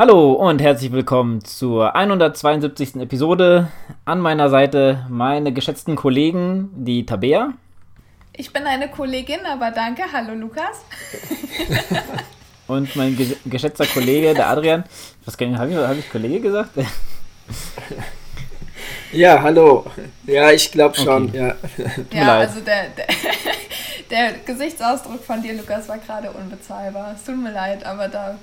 Hallo und herzlich willkommen zur 172. Episode. An meiner Seite meine geschätzten Kollegen, die Tabea. Ich bin eine Kollegin, aber danke. Hallo Lukas. und mein ge geschätzter Kollege, der Adrian. Was habe ich, hab ich Kollege gesagt? ja, hallo. Ja, ich glaube schon. Okay. Ja, ja also der, der, der Gesichtsausdruck von dir, Lukas, war gerade unbezahlbar. Es tut mir leid, aber da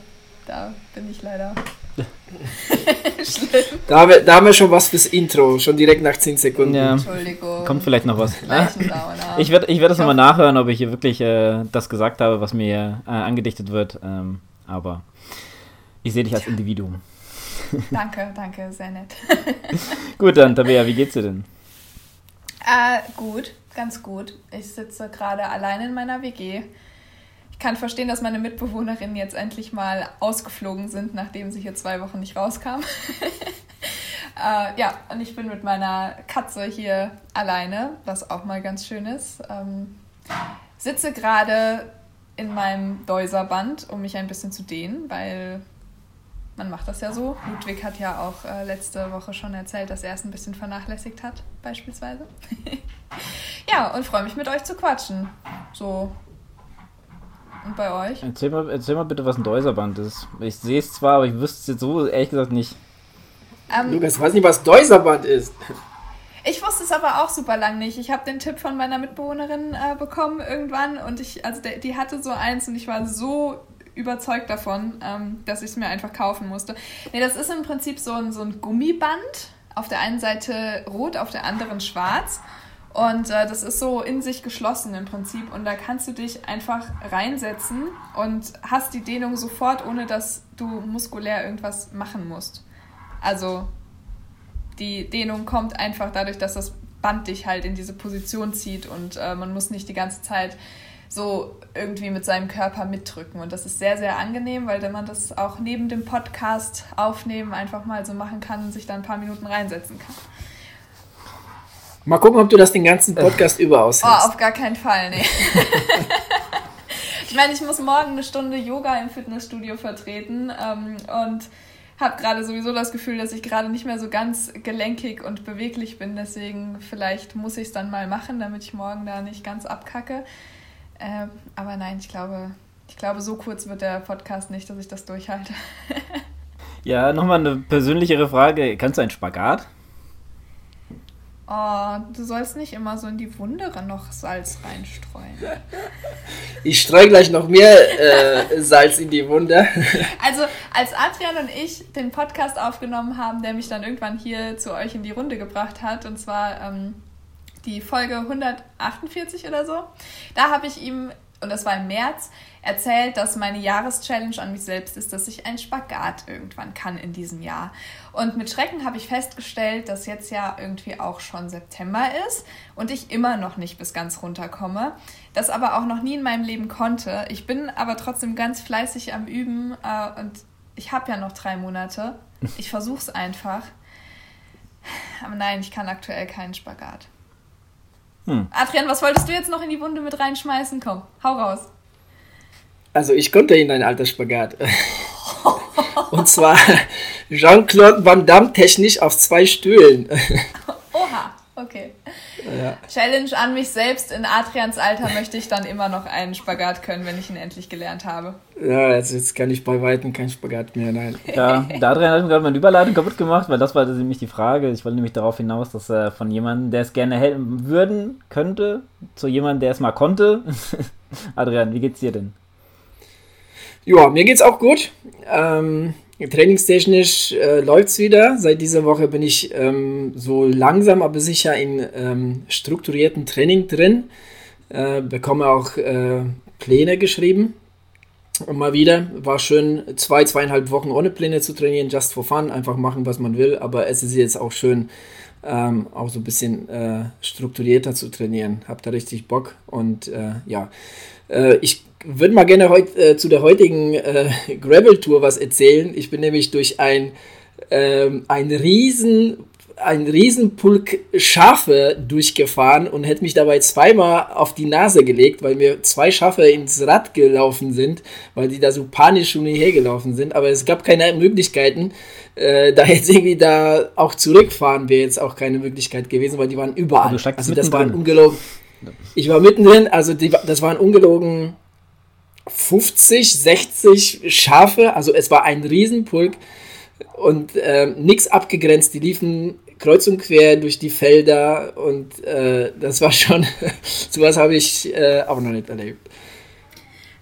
da bin ich leider schlimm. Da haben, wir, da haben wir schon was fürs Intro, schon direkt nach 10 Sekunden. Ja. Entschuldigung. Kommt vielleicht noch was. ich werde ich werd das nochmal nachhören, ob ich hier wirklich äh, das gesagt habe, was mir äh, angedichtet wird. Ähm, aber ich sehe dich als Individuum. danke, danke, sehr nett. gut, dann, Tabea, wie geht's dir denn? Äh, gut, ganz gut. Ich sitze gerade allein in meiner WG ich kann verstehen, dass meine Mitbewohnerinnen jetzt endlich mal ausgeflogen sind, nachdem sie hier zwei Wochen nicht rauskam. äh, ja, und ich bin mit meiner Katze hier alleine, was auch mal ganz schön ist. Ähm, sitze gerade in meinem Deuserband, um mich ein bisschen zu dehnen, weil man macht das ja so. Ludwig hat ja auch äh, letzte Woche schon erzählt, dass er es ein bisschen vernachlässigt hat, beispielsweise. ja, und freue mich mit euch zu quatschen. So und bei euch? Erzähl mal, erzähl mal bitte, was ein Deuserband ist. Ich sehe es zwar, aber ich wüsste es jetzt so ehrlich gesagt nicht. Ähm, Lukas, weiß nicht, was Deuserband ist. Ich wusste es aber auch super lang nicht. Ich habe den Tipp von meiner Mitbewohnerin äh, bekommen irgendwann und ich, also der, die hatte so eins und ich war so überzeugt davon, ähm, dass ich es mir einfach kaufen musste. Nee, das ist im Prinzip so ein, so ein Gummiband. Auf der einen Seite rot, auf der anderen schwarz. Und äh, das ist so in sich geschlossen im Prinzip. Und da kannst du dich einfach reinsetzen und hast die Dehnung sofort, ohne dass du muskulär irgendwas machen musst. Also die Dehnung kommt einfach dadurch, dass das Band dich halt in diese Position zieht und äh, man muss nicht die ganze Zeit so irgendwie mit seinem Körper mitdrücken. Und das ist sehr, sehr angenehm, weil man das auch neben dem Podcast aufnehmen einfach mal so machen kann und sich da ein paar Minuten reinsetzen kann. Mal gucken, ob du das den ganzen Podcast über aushältst. Oh, auf gar keinen Fall, nee. ich meine, ich muss morgen eine Stunde Yoga im Fitnessstudio vertreten ähm, und habe gerade sowieso das Gefühl, dass ich gerade nicht mehr so ganz gelenkig und beweglich bin. Deswegen vielleicht muss ich es dann mal machen, damit ich morgen da nicht ganz abkacke. Äh, aber nein, ich glaube, ich glaube, so kurz wird der Podcast nicht, dass ich das durchhalte. ja, nochmal eine persönlichere Frage. Kannst du einen Spagat? Oh, du sollst nicht immer so in die Wundere noch Salz reinstreuen. Ich streue gleich noch mehr äh, Salz in die Wunde. Also, als Adrian und ich den Podcast aufgenommen haben, der mich dann irgendwann hier zu euch in die Runde gebracht hat, und zwar ähm, die Folge 148 oder so, da habe ich ihm und das war im März, erzählt, dass meine Jahreschallenge an mich selbst ist, dass ich einen Spagat irgendwann kann in diesem Jahr. Und mit Schrecken habe ich festgestellt, dass jetzt ja irgendwie auch schon September ist und ich immer noch nicht bis ganz runterkomme. Das aber auch noch nie in meinem Leben konnte. Ich bin aber trotzdem ganz fleißig am Üben äh, und ich habe ja noch drei Monate. Ich versuche es einfach. Aber nein, ich kann aktuell keinen Spagat. Hm. Adrian, was wolltest du jetzt noch in die Wunde mit reinschmeißen? Komm, hau raus. Also ich konnte in ein alter Spagat. Und zwar Jean-Claude Van Damme technisch auf zwei Stühlen. Oha, okay. Ja. Challenge an mich selbst. In Adrians Alter möchte ich dann immer noch einen Spagat können, wenn ich ihn endlich gelernt habe. Ja, also jetzt kann ich bei Weitem keinen Spagat mehr, nein. Ja, der Adrian hat mir gerade meine Überleitung kaputt gemacht, weil das war nämlich die Frage. Ich wollte nämlich darauf hinaus, dass er von jemandem, der es gerne hätten würden könnte, zu jemandem, der es mal konnte. Adrian, wie geht's dir denn? Ja, mir geht's auch gut. Ähm, Trainingstechnisch äh, läuft es wieder. Seit dieser Woche bin ich ähm, so langsam, aber sicher in ähm, strukturierten Training drin. Äh, bekomme auch äh, Pläne geschrieben. Und mal wieder war schön, zwei, zweieinhalb Wochen ohne Pläne zu trainieren, just for fun, einfach machen, was man will. Aber es ist jetzt auch schön, ähm, auch so ein bisschen äh, strukturierter zu trainieren. Hab da richtig Bock und äh, ja, äh, ich würde mal gerne heut, äh, zu der heutigen äh, Gravel Tour was erzählen. Ich bin nämlich durch ein, ähm, ein riesen ein Riesenpulk Schafe durchgefahren und hätte mich dabei zweimal auf die Nase gelegt, weil mir zwei Schafe ins Rad gelaufen sind, weil die da so panisch um mich hergelaufen sind. Aber es gab keine Möglichkeiten. Äh, da jetzt irgendwie da auch zurückfahren wäre jetzt auch keine Möglichkeit gewesen, weil die waren überall. Also das waren ungelogen. Ich war mittendrin, also die, das waren ungelogen 50, 60 Schafe, also es war ein Riesenpulk und äh, nichts abgegrenzt. Die liefen kreuz und quer durch die Felder und äh, das war schon, sowas habe ich äh, auch noch nicht erlebt.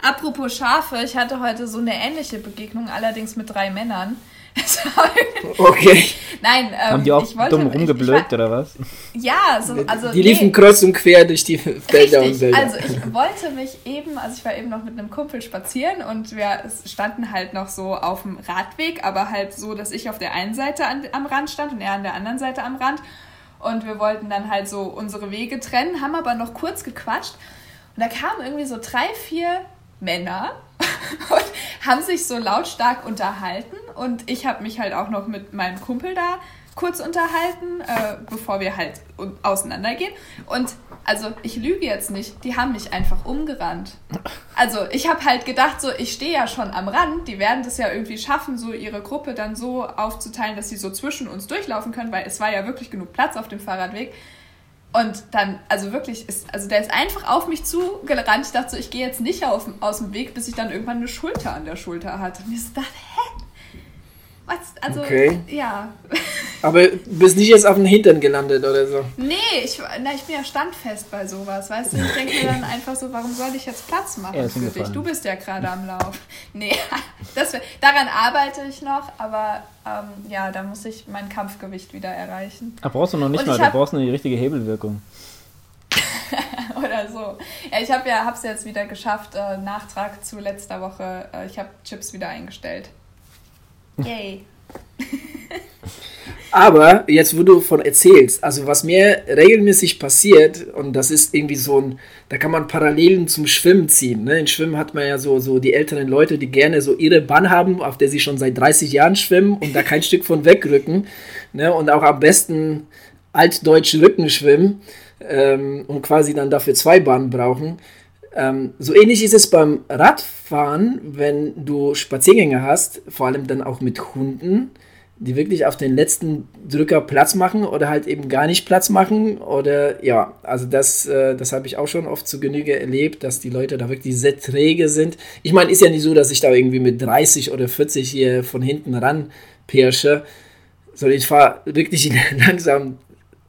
Apropos Schafe, ich hatte heute so eine ähnliche Begegnung, allerdings mit drei Männern. okay. Nein, ähm, Haben die auch wollte, dumm rumgeblökt oder was? Ja, so, also. Die liefen nee. kreuz und quer durch die Felder und Wälder. Also ich wollte mich eben, also ich war eben noch mit einem Kumpel spazieren und wir standen halt noch so auf dem Radweg, aber halt so, dass ich auf der einen Seite an, am Rand stand und er an der anderen Seite am Rand. Und wir wollten dann halt so unsere Wege trennen, haben aber noch kurz gequatscht. Und da kamen irgendwie so drei, vier Männer und haben sich so lautstark unterhalten. Und ich habe mich halt auch noch mit meinem Kumpel da kurz unterhalten, äh, bevor wir halt auseinandergehen. Und also ich lüge jetzt nicht, die haben mich einfach umgerannt. Also ich habe halt gedacht, so ich stehe ja schon am Rand, die werden das ja irgendwie schaffen, so ihre Gruppe dann so aufzuteilen, dass sie so zwischen uns durchlaufen können, weil es war ja wirklich genug Platz auf dem Fahrradweg. Und dann, also wirklich, ist, also der ist einfach auf mich zugerannt. Ich dachte so, ich gehe jetzt nicht auf, aus dem Weg, bis ich dann irgendwann eine Schulter an der Schulter hatte. Und ich so dachte, hä? Was? Also, okay. ja. Aber du bist nicht jetzt auf den Hintern gelandet oder so? Nee, ich, na, ich bin ja standfest bei sowas, weißt du? Ich denke mir dann einfach so, warum soll ich jetzt Platz machen für dich? Du bist ja gerade am Lauf. Nee, das, daran arbeite ich noch, aber ähm, ja, da muss ich mein Kampfgewicht wieder erreichen. Da brauchst du noch nicht Und mal, du brauchst nur die richtige Hebelwirkung. oder so. Ja, ich habe ja, hab's jetzt wieder geschafft, äh, Nachtrag zu letzter Woche. Äh, ich habe Chips wieder eingestellt. Yay. Aber jetzt, wo du von erzählst, also was mir regelmäßig passiert, und das ist irgendwie so ein, da kann man Parallelen zum Schwimmen ziehen. Ne? In Schwimmen hat man ja so, so die älteren Leute, die gerne so ihre Bahn haben, auf der sie schon seit 30 Jahren schwimmen und da kein Stück von wegrücken. Ne? Und auch am besten altdeutsch Rücken schwimmen ähm, und quasi dann dafür zwei Bahnen brauchen. Ähm, so ähnlich ist es beim Radfahren, wenn du Spaziergänge hast, vor allem dann auch mit Hunden, die wirklich auf den letzten Drücker Platz machen oder halt eben gar nicht Platz machen. Oder ja, also das, äh, das habe ich auch schon oft zu Genüge erlebt, dass die Leute da wirklich sehr träge sind. Ich meine, ist ja nicht so, dass ich da irgendwie mit 30 oder 40 hier von hinten ran pirsche, sondern ich fahre wirklich langsam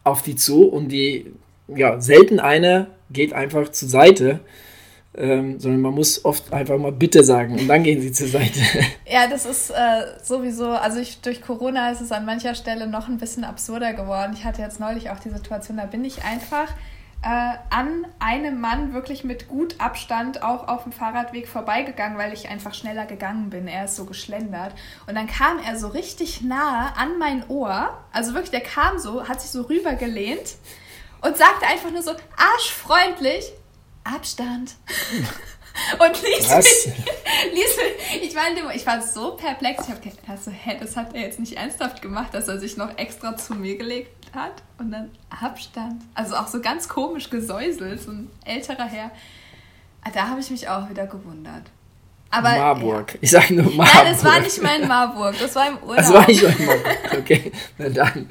auf die zu und die, ja, selten eine geht einfach zur Seite ähm, sondern man muss oft einfach mal Bitte sagen und dann gehen sie zur Seite. Ja, das ist äh, sowieso, also ich, durch Corona ist es an mancher Stelle noch ein bisschen absurder geworden. Ich hatte jetzt neulich auch die Situation, da bin ich einfach äh, an einem Mann wirklich mit gut Abstand auch auf dem Fahrradweg vorbeigegangen, weil ich einfach schneller gegangen bin. Er ist so geschlendert. Und dann kam er so richtig nah an mein Ohr. Also wirklich, der kam so, hat sich so rübergelehnt und sagte einfach nur so arschfreundlich, Abstand. Und ließ mich, ließ mich, ich war, ich war so perplex, ich habe gedacht, so, hä, das hat er jetzt nicht ernsthaft gemacht, dass er sich noch extra zu mir gelegt hat und dann Abstand. Also auch so ganz komisch gesäuselt, so ein älterer Herr. Ah, da habe ich mich auch wieder gewundert. Aber, Marburg. Ja. Ich sage nur Marburg. Nein, das war nicht mein Marburg, das war im Urlaub. Das war nicht mein Marburg, okay, na dann.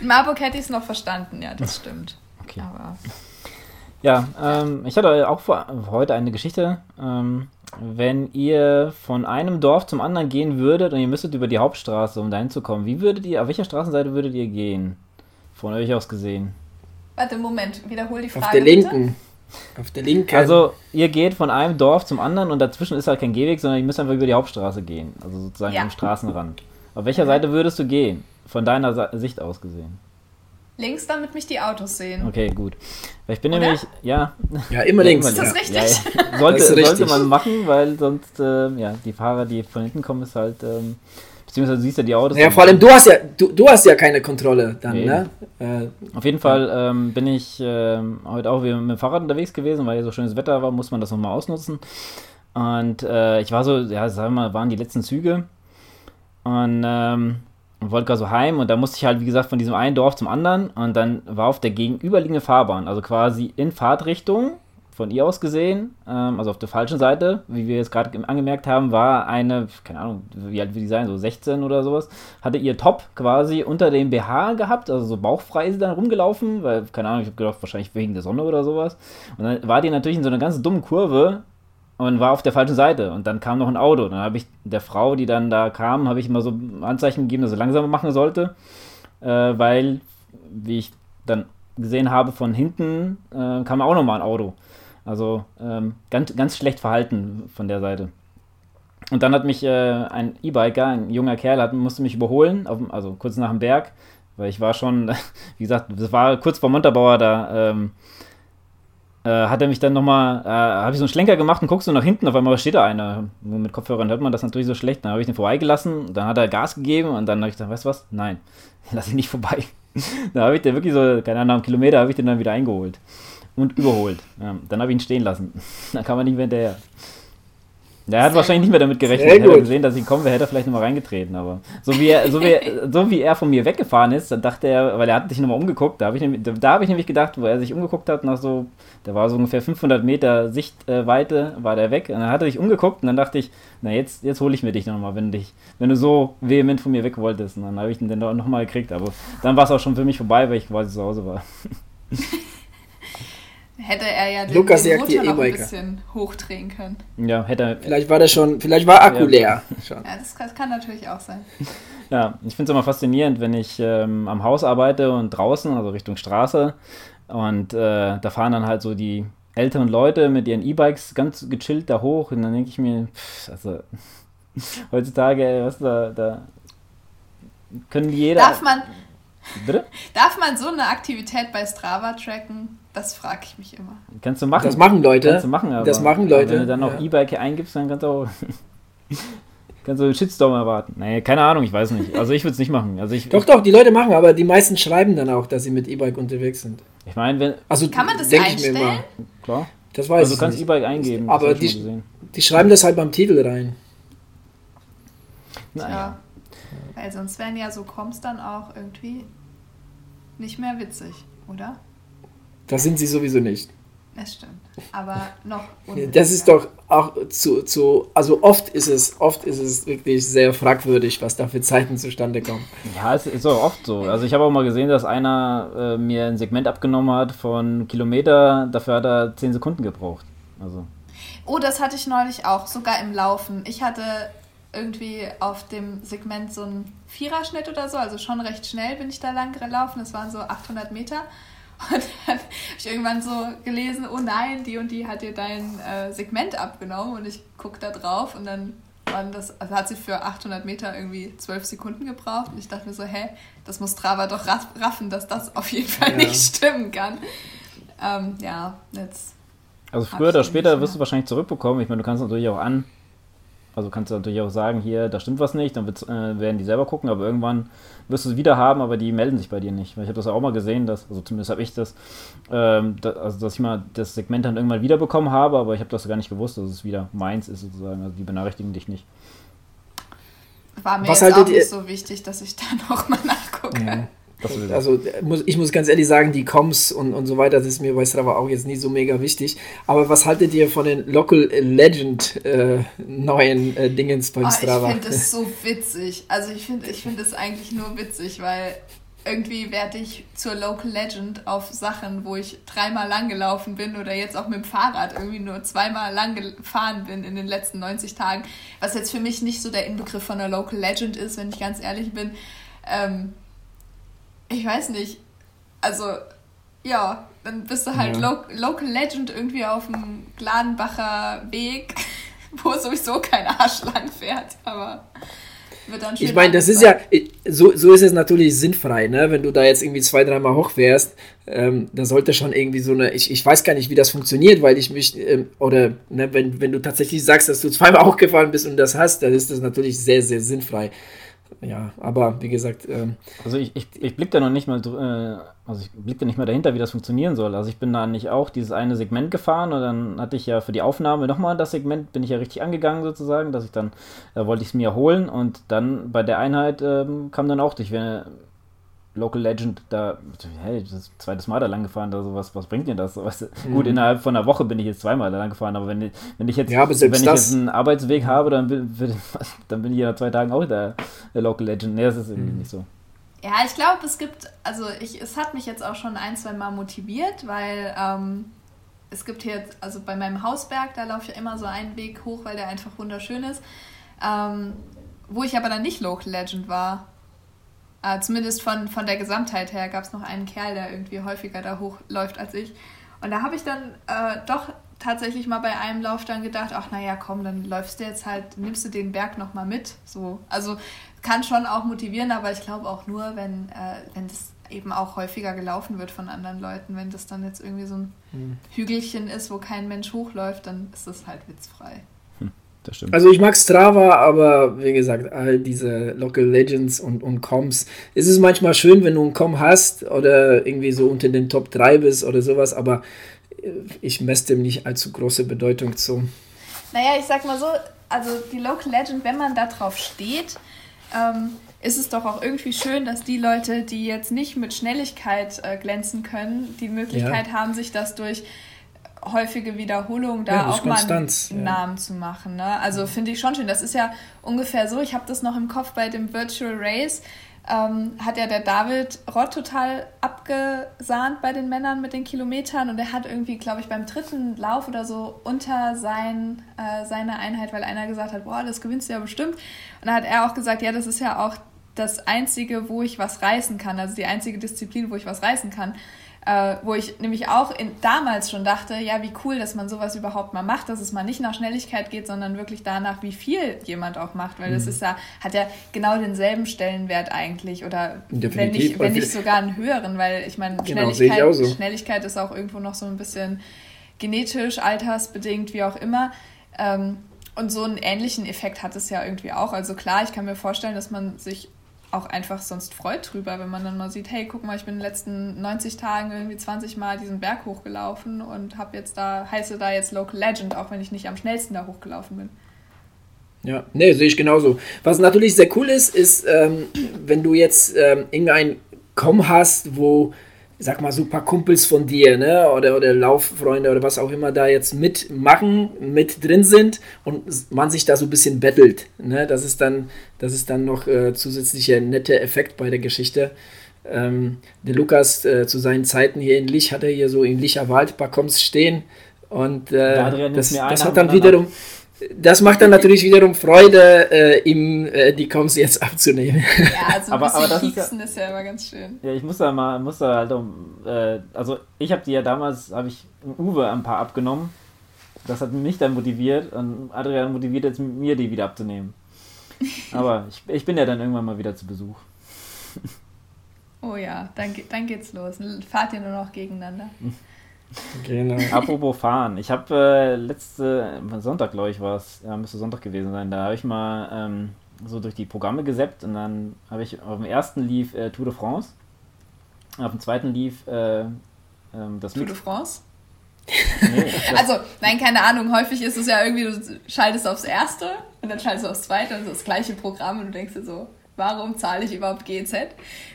In Marburg hätte ich es noch verstanden, ja, das stimmt. Okay. Aber ja, ähm, ich hatte auch vor, heute eine Geschichte. Ähm, wenn ihr von einem Dorf zum anderen gehen würdet und ihr müsstet über die Hauptstraße, um dahin zu kommen, wie würdet ihr, auf welcher Straßenseite würdet ihr gehen? Von euch aus gesehen. Warte, Moment, wiederhol die Frage. Auf der linken. Auf der linken. Also, ihr geht von einem Dorf zum anderen und dazwischen ist halt kein Gehweg, sondern ihr müsst einfach über die Hauptstraße gehen. Also sozusagen ja. am Straßenrand. Auf welcher Seite würdest du gehen? Von deiner Sicht aus gesehen? Links, damit mich die Autos sehen. Okay, gut. Weil ich bin Oder? nämlich, ja. Ja, immer links. Ist das richtig? Ja, ja. Sollte, das richtig. sollte man machen, weil sonst, äh, ja, die Fahrer, die von hinten kommen, ist halt, ähm, beziehungsweise du siehst ja die Autos. Ja, vor allem du hast ja, du, du hast ja keine Kontrolle dann, nee. ne? Äh, Auf jeden Fall ähm, bin ich äh, heute auch wieder mit dem Fahrrad unterwegs gewesen, weil hier so schönes Wetter war, muss man das nochmal ausnutzen. Und äh, ich war so, ja, sagen wir mal, waren die letzten Züge. Und ähm, und wollte gerade so heim und da musste ich halt, wie gesagt, von diesem einen Dorf zum anderen und dann war auf der gegenüberliegenden Fahrbahn, also quasi in Fahrtrichtung, von ihr aus gesehen, ähm, also auf der falschen Seite, wie wir jetzt gerade angemerkt haben, war eine, keine Ahnung, wie alt will die sein, so 16 oder sowas, hatte ihr Top quasi unter dem BH gehabt, also so bauchfrei ist sie dann rumgelaufen, weil, keine Ahnung, ich habe gedacht, wahrscheinlich wegen der Sonne oder sowas. Und dann war die natürlich in so einer ganz dummen Kurve und war auf der falschen Seite. Und dann kam noch ein Auto. Dann habe ich der Frau, die dann da kam, habe ich immer so Anzeichen gegeben, dass sie langsamer machen sollte, äh, weil, wie ich dann gesehen habe, von hinten äh, kam auch nochmal ein Auto. Also ähm, ganz, ganz schlecht verhalten von der Seite. Und dann hat mich äh, ein E-Biker, ein junger Kerl, hat, musste mich überholen, auf, also kurz nach dem Berg, weil ich war schon, wie gesagt, das war kurz vor Montabaur, da ähm, äh, hat er mich dann nochmal, äh, habe ich so einen Schlenker gemacht und guckst so nach hinten, auf einmal steht da einer. Mit Kopfhörern hört man das natürlich so schlecht. Dann habe ich den vorbeigelassen, dann hat er Gas gegeben und dann habe ich gesagt, weißt du was? Nein, lass ihn nicht vorbei. da habe ich den wirklich so, keine Ahnung, einen Kilometer habe ich den dann wieder eingeholt und überholt. Ja, dann habe ich ihn stehen lassen. dann kam er nicht mehr hinterher. Der hat Sehr wahrscheinlich nicht mehr damit gerechnet. Hätte er gesehen, dass ich komme, hätte er vielleicht nochmal reingetreten. Aber so wie, er, so, wie, so wie er von mir weggefahren ist, dann dachte er, weil er hat sich nochmal umgeguckt, da habe ich, da hab ich nämlich gedacht, wo er sich umgeguckt hat, nach so, da war so ungefähr 500 Meter Sichtweite, war der weg. Und dann hat er sich umgeguckt und dann dachte ich, na jetzt, jetzt hole ich mir dich nochmal, wenn, wenn du so vehement von mir weg wolltest. Und dann habe ich ihn dann nochmal gekriegt. Aber dann war es auch schon für mich vorbei, weil ich quasi zu Hause war. Hätte er ja den, Lukas den Motor noch ein bisschen hochdrehen können. Ja, hätte er. Vielleicht war der schon, vielleicht war Akku ja. leer. Schon. Ja, das kann, kann, natürlich auch sein. Ja, ich finde es immer faszinierend, wenn ich ähm, am Haus arbeite und draußen, also Richtung Straße, und äh, da fahren dann halt so die älteren Leute mit ihren E-Bikes ganz gechillt da hoch und dann denke ich mir, pff, also heutzutage, was da, da können jeder. Darf man, Bitte? Darf man so eine Aktivität bei Strava tracken? Das frage ich mich immer. Kannst du machen. Das machen Leute. Kannst du machen, aber, das machen Leute. wenn du dann noch ja. E-Bike eingibst, dann kannst du auch kannst du einen Shitstorm erwarten. Nee, keine Ahnung, ich weiß nicht. Also ich würde es nicht machen. Also ich, doch, doch, die Leute machen, aber die meisten schreiben dann auch, dass sie mit E-Bike unterwegs sind. Ich meine, wenn. Also, Kann man das einstellen? Klar. Das weiß also du kannst E-Bike eingeben. Aber die, die schreiben das halt beim Titel rein. Naja. Ja. Weil sonst wären ja so Koms dann auch irgendwie nicht mehr witzig, oder? Das sind sie sowieso nicht. Das stimmt. Aber noch. Das ist doch auch zu, zu, also oft ist es, oft ist es wirklich sehr fragwürdig, was da für Zeiten zustande kommen. Ja, es ist auch oft so. Also ich habe auch mal gesehen, dass einer äh, mir ein Segment abgenommen hat von Kilometer, dafür hat er 10 Sekunden gebraucht. Also. Oh, das hatte ich neulich auch, sogar im Laufen. Ich hatte irgendwie auf dem Segment so einen Viererschnitt oder so, also schon recht schnell bin ich da lang gelaufen. Das waren so 800 Meter. Und dann habe ich irgendwann so gelesen, oh nein, die und die hat dir dein äh, Segment abgenommen und ich gucke da drauf und dann waren das, also hat sie für 800 Meter irgendwie 12 Sekunden gebraucht und ich dachte mir so, hä, das muss Trava doch raffen, dass das auf jeden Fall ja. nicht stimmen kann. Ähm, ja, jetzt. Also früher oder später wirst du wahrscheinlich zurückbekommen. Ich meine, du kannst natürlich auch an also kannst du natürlich auch sagen, hier, da stimmt was nicht, dann äh, werden die selber gucken, aber irgendwann wirst du es wieder haben, aber die melden sich bei dir nicht. Weil ich habe das auch mal gesehen, dass, also zumindest habe ich das, ähm, da, also dass ich mal das Segment dann irgendwann wiederbekommen habe, aber ich habe das gar nicht gewusst, dass es wieder meins ist sozusagen. Also die benachrichtigen dich nicht. War mir was jetzt auch nicht so wichtig, dass ich da nochmal nachgucke. Ja. Also ich muss ganz ehrlich sagen, die Coms und, und so weiter, das ist mir bei Strava auch jetzt nicht so mega wichtig. Aber was haltet ihr von den Local Legend äh, neuen äh, Dingens beim oh, Strava? Ich finde das so witzig. Also ich finde ich find das eigentlich nur witzig, weil irgendwie werde ich zur Local Legend auf Sachen, wo ich dreimal lang gelaufen bin oder jetzt auch mit dem Fahrrad irgendwie nur zweimal lang gefahren bin in den letzten 90 Tagen, was jetzt für mich nicht so der Inbegriff von einer Local Legend ist, wenn ich ganz ehrlich bin. Ähm, ich weiß nicht. Also, ja, dann bist du halt ja. Lo Local Legend irgendwie auf dem Gladenbacher Weg, wo sowieso kein Arsch lang fährt, aber wird dann schön. Ich meine, das ist ja, so, so ist es natürlich sinnfrei, ne? Wenn du da jetzt irgendwie zwei, dreimal hoch fährst, ähm, da sollte schon irgendwie so eine, ich, ich weiß gar nicht, wie das funktioniert, weil ich mich, ähm, oder ne, wenn, wenn du tatsächlich sagst, dass du zweimal hochgefahren bist und das hast, dann ist das natürlich sehr, sehr sinnfrei. Ja, aber wie gesagt. Ähm, also ich, ich, ich blicke da noch nicht mal, äh, also ich blicke nicht mal dahinter, wie das funktionieren soll. Also ich bin da nicht auch dieses eine Segment gefahren und dann hatte ich ja für die Aufnahme nochmal das Segment, bin ich ja richtig angegangen sozusagen, dass ich dann, da wollte ich es mir holen und dann bei der Einheit ähm, kam dann auch durch, wenn Local Legend, da, hey, das ist zweites Mal da lang gefahren, da sowas, was bringt dir das? Weißt du? mhm. Gut, innerhalb von einer Woche bin ich jetzt zweimal da lang gefahren, aber wenn, wenn ich jetzt, ja, wenn ich jetzt einen Arbeitsweg habe, dann bin, dann bin ich ja nach zwei Tagen auch der, der Local Legend. Nee, das ist irgendwie mhm. nicht so. Ja, ich glaube, es gibt, also ich, es hat mich jetzt auch schon ein, zwei Mal motiviert, weil ähm, es gibt hier jetzt, also bei meinem Hausberg, da laufe ich ja immer so einen Weg hoch, weil der einfach wunderschön ist. Ähm, wo ich aber dann nicht Local Legend war. Äh, zumindest von, von der Gesamtheit her gab es noch einen Kerl, der irgendwie häufiger da hochläuft als ich. Und da habe ich dann äh, doch tatsächlich mal bei einem Lauf dann gedacht, ach naja, komm, dann läufst du jetzt halt, nimmst du den Berg nochmal mit. So. Also kann schon auch motivieren, aber ich glaube auch nur, wenn, äh, wenn das eben auch häufiger gelaufen wird von anderen Leuten. Wenn das dann jetzt irgendwie so ein hm. Hügelchen ist, wo kein Mensch hochläuft, dann ist das halt witzfrei das stimmt. Also ich mag Strava, aber wie gesagt, all diese Local Legends und, und Coms. Es ist manchmal schön, wenn du einen Com hast oder irgendwie so unter den Top 3 bist oder sowas, aber äh, ich messe dem nicht allzu große Bedeutung zu. Naja, ich sag mal so, also die Local Legend, wenn man da drauf steht, ähm, ist es doch auch irgendwie schön, dass die Leute, die jetzt nicht mit Schnelligkeit äh, glänzen können, die Möglichkeit ja. haben, sich das durch häufige Wiederholung da ja, auch mal einen Namen zu machen. Ne? Also finde ich schon schön. Das ist ja ungefähr so, ich habe das noch im Kopf bei dem Virtual Race, ähm, hat ja der David Rott total abgesahnt bei den Männern mit den Kilometern und er hat irgendwie, glaube ich, beim dritten Lauf oder so unter sein, äh, seine Einheit, weil einer gesagt hat, boah, das gewinnst du ja bestimmt. Und da hat er auch gesagt, ja, das ist ja auch das Einzige, wo ich was reißen kann, also die einzige Disziplin, wo ich was reißen kann. Äh, wo ich nämlich auch in, damals schon dachte, ja, wie cool, dass man sowas überhaupt mal macht, dass es mal nicht nach Schnelligkeit geht, sondern wirklich danach, wie viel jemand auch macht, weil mhm. das ist ja, hat ja genau denselben Stellenwert eigentlich oder Definitiv, wenn nicht, wenn nicht sogar einen höheren, weil ich meine, genau, Schnelligkeit, ich so. Schnelligkeit ist auch irgendwo noch so ein bisschen genetisch, altersbedingt, wie auch immer. Ähm, und so einen ähnlichen Effekt hat es ja irgendwie auch. Also klar, ich kann mir vorstellen, dass man sich auch einfach sonst freut drüber, wenn man dann mal sieht, hey, guck mal, ich bin in den letzten 90 Tagen irgendwie 20 Mal diesen Berg hochgelaufen und habe jetzt da, heiße da jetzt Local Legend, auch wenn ich nicht am schnellsten da hochgelaufen bin. Ja, nee, sehe ich genauso. Was natürlich sehr cool ist, ist, ähm, wenn du jetzt ähm, irgendein Com hast, wo sag mal, so ein paar Kumpels von dir, ne, oder, oder Lauffreunde oder was auch immer da jetzt mitmachen, mit drin sind und man sich da so ein bisschen bettelt, ne, das ist dann, das ist dann noch äh, zusätzlicher netter Effekt bei der Geschichte. Ähm, der Lukas äh, zu seinen Zeiten hier in Lich hat er hier so in Licher Wald Balkons stehen und äh, das, das hat dann wiederum, das macht dann natürlich wiederum Freude, äh, ihm äh, die Coms jetzt abzunehmen. Ja, also ein aber, bisschen aber das ist ja, ist ja immer ganz schön. Ja, ich muss da mal, muss da halt um, äh, also ich habe die ja damals, habe ich Uwe ein paar abgenommen. Das hat mich dann motiviert und Adrian motiviert jetzt mir die wieder abzunehmen. Aber ich, ich bin ja dann irgendwann mal wieder zu Besuch. Oh ja, dann, dann geht's los. Fahrt ihr nur noch gegeneinander. Genau. Apropos fahren. Ich habe äh, letzte Sonntag, glaube ich, war es, ja, müsste Sonntag gewesen sein, da habe ich mal ähm, so durch die Programme gesäppt und dann habe ich auf dem ersten lief äh, Tour de France, auf dem zweiten lief äh, ähm, das Tour de France? Nee, also, nein, keine Ahnung. Häufig ist es ja irgendwie, du schaltest aufs erste und dann schaltest du aufs zweite und das gleiche Programm und du denkst dir so, Warum zahle ich überhaupt GZ?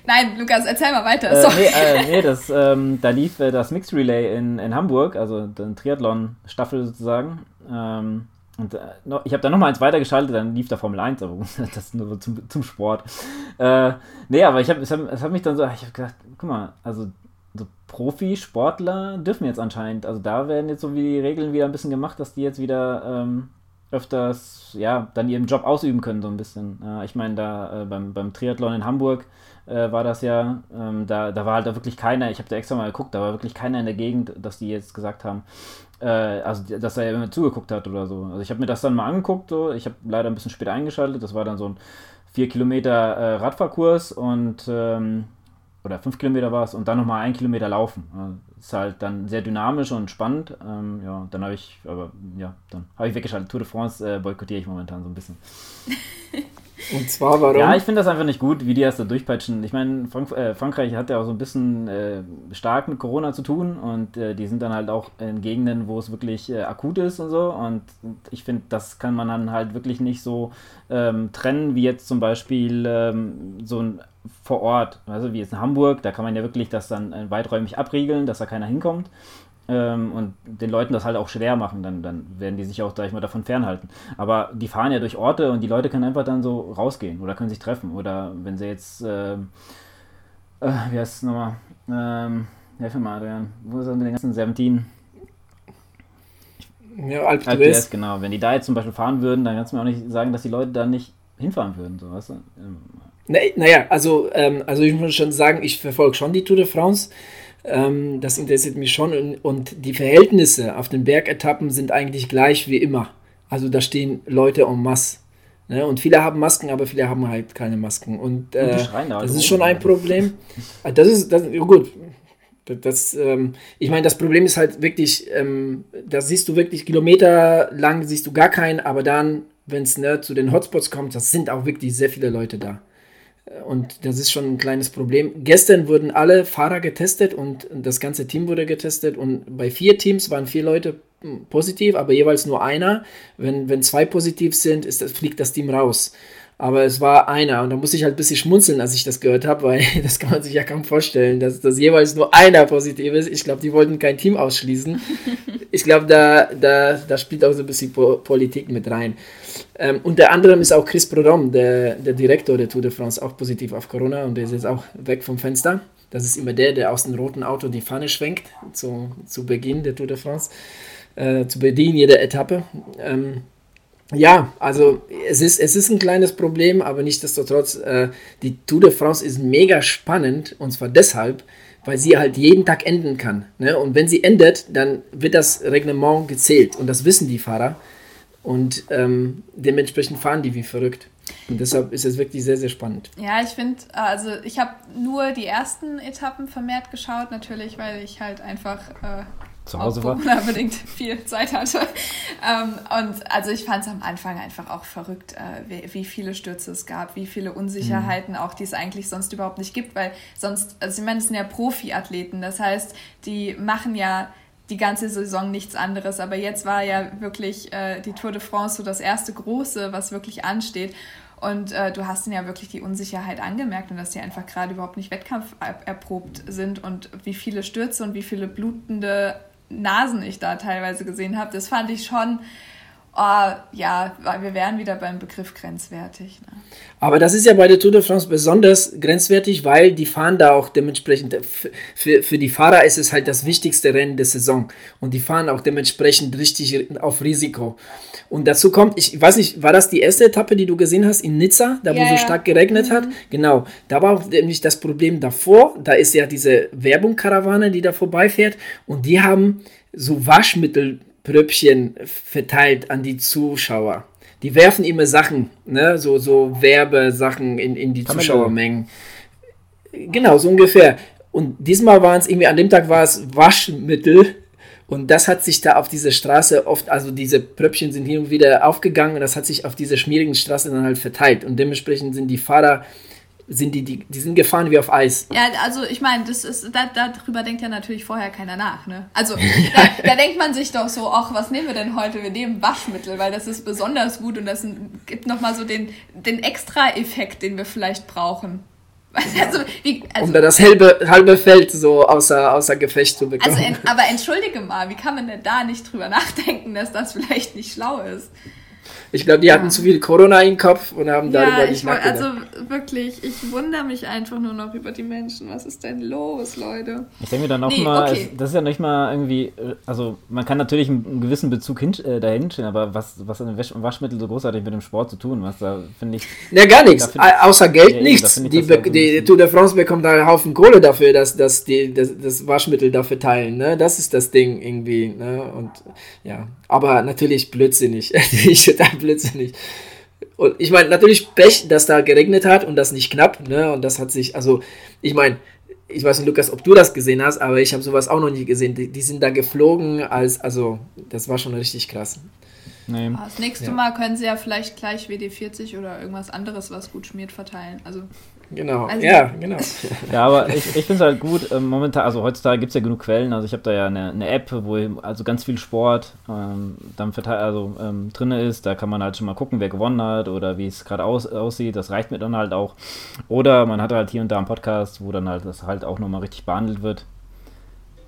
Nein, Lukas, erzähl mal weiter. Äh, nee, äh, nee das, ähm, da lief äh, das Mixed Relay in, in Hamburg, also die Triathlon-Staffel sozusagen. Ähm, und äh, ich habe dann nochmal eins weitergeschaltet, dann lief da Formel 1, aber das nur zum, zum Sport. Äh, nee, aber ich hab, es, hat, es hat mich dann so, ich habe gedacht, guck mal, also so Profisportler dürfen jetzt anscheinend, also da werden jetzt so wie die Regeln wieder ein bisschen gemacht, dass die jetzt wieder ähm, öfters, ja, dann ihren Job ausüben können, so ein bisschen. Ich meine, da äh, beim, beim Triathlon in Hamburg äh, war das ja, ähm, da, da war halt wirklich keiner, ich habe da extra mal geguckt, da war wirklich keiner in der Gegend, dass die jetzt gesagt haben, äh, also dass er immer zugeguckt hat oder so. Also ich habe mir das dann mal angeguckt, so. ich habe leider ein bisschen später eingeschaltet, das war dann so ein 4 Kilometer Radfahrkurs und ähm, oder 5 Kilometer war es und dann nochmal ein Kilometer laufen ist halt dann sehr dynamisch und spannend. Ähm, ja, dann habe ich, aber ja, dann habe ich weggeschaltet. Tour de France äh, boykottiere ich momentan so ein bisschen. Und zwar warum? Ja, ich finde das einfach nicht gut, wie die das da durchpeitschen. Ich meine, Frank äh, Frankreich hat ja auch so ein bisschen äh, stark mit Corona zu tun und äh, die sind dann halt auch in Gegenden, wo es wirklich äh, akut ist und so. Und, und ich finde, das kann man dann halt wirklich nicht so ähm, trennen, wie jetzt zum Beispiel ähm, so ein vor Ort, also wie jetzt in Hamburg, da kann man ja wirklich das dann äh, weiträumig abriegeln, dass da keiner hinkommt ähm, und den Leuten das halt auch schwer machen, dann, dann werden die sich auch, sag ich mal, davon fernhalten. Aber die fahren ja durch Orte und die Leute können einfach dann so rausgehen oder können sich treffen. Oder wenn sie jetzt, ähm, äh, wie heißt es nochmal, ähm, helf mir mal, Adrian, wo ist das mit den ganzen Serpentinen? Ja, Alp d'Huez. genau. Wenn die da jetzt zum Beispiel fahren würden, dann kannst du mir auch nicht sagen, dass die Leute da nicht hinfahren würden, so, weißt du? Ähm, naja, also, ähm, also ich muss schon sagen, ich verfolge schon die Tour de France. Ähm, das interessiert mich schon. Und, und, die Verhältnisse auf den Bergetappen sind eigentlich gleich wie immer. Also da stehen Leute en masse. Ne? Und viele haben Masken, aber viele haben halt keine Masken. Und, äh, und das ist schon ein Problem. Ah, das ist, das, gut. Das, ähm, ich meine, das Problem ist halt wirklich, ähm, da siehst du wirklich Kilometer lang, siehst du gar keinen, aber dann, wenn es ne, zu den Hotspots kommt, das sind auch wirklich sehr viele Leute da. Und das ist schon ein kleines Problem. Gestern wurden alle Fahrer getestet und das ganze Team wurde getestet. Und bei vier Teams waren vier Leute hm, positiv, aber jeweils nur einer. Wenn, wenn zwei positiv sind, ist das, fliegt das Team raus. Aber es war einer und da muss ich halt ein bisschen schmunzeln, als ich das gehört habe, weil das kann man sich ja kaum vorstellen, dass das jeweils nur einer positiv ist. Ich glaube, die wollten kein Team ausschließen. Ich glaube, da, da, da spielt auch so ein bisschen Politik mit rein. Ähm, unter anderem ist auch Chris Prodom, der, der Direktor der Tour de France, auch positiv auf Corona und der ist jetzt auch weg vom Fenster. Das ist immer der, der aus dem roten Auto die Pfanne schwenkt zu, zu Beginn der Tour de France, äh, zu Beginn jeder Etappe. Ähm, ja, also es ist, es ist ein kleines Problem, aber nichtsdestotrotz, äh, die Tour de France ist mega spannend und zwar deshalb, weil sie halt jeden Tag enden kann. Ne? Und wenn sie endet, dann wird das Reglement gezählt und das wissen die Fahrer. Und ähm, dementsprechend fahren die wie verrückt. Und deshalb ist es wirklich sehr, sehr spannend. Ja, ich finde, also ich habe nur die ersten Etappen vermehrt geschaut, natürlich, weil ich halt einfach äh, zu Hause war. bedingt viel Zeit hatte. ähm, und also ich fand es am Anfang einfach auch verrückt, äh, wie, viele Stürze es gab, wie viele Unsicherheiten mhm. auch, die es eigentlich sonst überhaupt nicht gibt, weil sonst, also ich meine, es sind ja Profiathleten, das heißt, die machen ja die ganze Saison nichts anderes. Aber jetzt war ja wirklich äh, die Tour de France so das erste große, was wirklich ansteht. Und äh, du hast ihnen ja wirklich die Unsicherheit angemerkt und dass sie einfach gerade überhaupt nicht wettkampferprobt sind und wie viele Stürze und wie viele blutende Nasen ich da teilweise gesehen habe. Das fand ich schon oh, ja, wir wären wieder beim Begriff grenzwertig. Ne? Aber das ist ja bei der Tour de France besonders grenzwertig, weil die fahren da auch dementsprechend, für, für die Fahrer ist es halt das wichtigste Rennen der Saison und die fahren auch dementsprechend richtig auf Risiko. Und dazu kommt, ich weiß nicht, war das die erste Etappe, die du gesehen hast in Nizza, da wo ja, so stark geregnet mhm. hat? Genau, da war auch nämlich das Problem davor, da ist ja diese Werbung-Karawane, die da vorbeifährt und die haben so Waschmittel Pröppchen verteilt an die Zuschauer. Die werfen immer Sachen, ne? so, so Werbesachen in, in die Kann Zuschauermengen. Genau, so ungefähr. Und diesmal waren es irgendwie, an dem Tag war es Waschmittel. Und das hat sich da auf dieser Straße oft, also diese Pröppchen sind hier und wieder aufgegangen und das hat sich auf dieser schmierigen Straße dann halt verteilt. Und dementsprechend sind die Fahrer sind die, die, die sind gefahren wie auf Eis. Ja, also ich meine, das ist, da, darüber denkt ja natürlich vorher keiner nach, ne? Also da, da, denkt man sich doch so, ach, was nehmen wir denn heute? Wir nehmen Waschmittel, weil das ist besonders gut und das gibt nochmal so den, den Extra-Effekt, den wir vielleicht brauchen. Also, wie, also, um da das halbe, halbe Feld so außer, außer Gefecht zu bekommen. Also, aber entschuldige mal, wie kann man denn da nicht drüber nachdenken, dass das vielleicht nicht schlau ist? Ich glaube, die ja. hatten zu viel Corona im Kopf und haben ja, darüber nicht nachgedacht. Also wirklich, ich wundere mich einfach nur noch über die Menschen. Was ist denn los, Leute? Ich denke mir dann auch nee, mal, okay. das ist ja nicht mal irgendwie, also man kann natürlich einen gewissen Bezug hin, äh, dahin stellen, aber was, was ein Waschmittel so großartig mit dem Sport zu tun, was da finde ich. Ja, gar nichts. Ich, Außer Geld ja, nichts. Die, die, die Tour de France bekommt da einen Haufen Kohle dafür, dass, dass die das, das Waschmittel dafür teilen. Ne? Das ist das Ding irgendwie. Ne? Und ja, aber natürlich blödsinnig. ich total blödsinnig. Und ich meine, natürlich Pech, dass da geregnet hat und das nicht knapp, ne? Und das hat sich, also, ich meine, ich weiß nicht, Lukas, ob du das gesehen hast, aber ich habe sowas auch noch nie gesehen. Die, die, sind da geflogen, als, also, das war schon richtig krass. Nee. Das nächste ja. Mal können sie ja vielleicht gleich WD-40 oder irgendwas anderes, was gut schmiert, verteilen. Also Genau, also, ja, genau. Ja, aber ich, ich finde es halt gut, ähm, momentan, also heutzutage gibt es ja genug Quellen, also ich habe da ja eine, eine, App, wo also ganz viel Sport ähm, dann verteil, also, ähm, drin ist, da kann man halt schon mal gucken, wer gewonnen hat oder wie es gerade aus, aussieht, das reicht mir dann halt auch. Oder man hat halt hier und da einen Podcast, wo dann halt das halt auch nochmal richtig behandelt wird.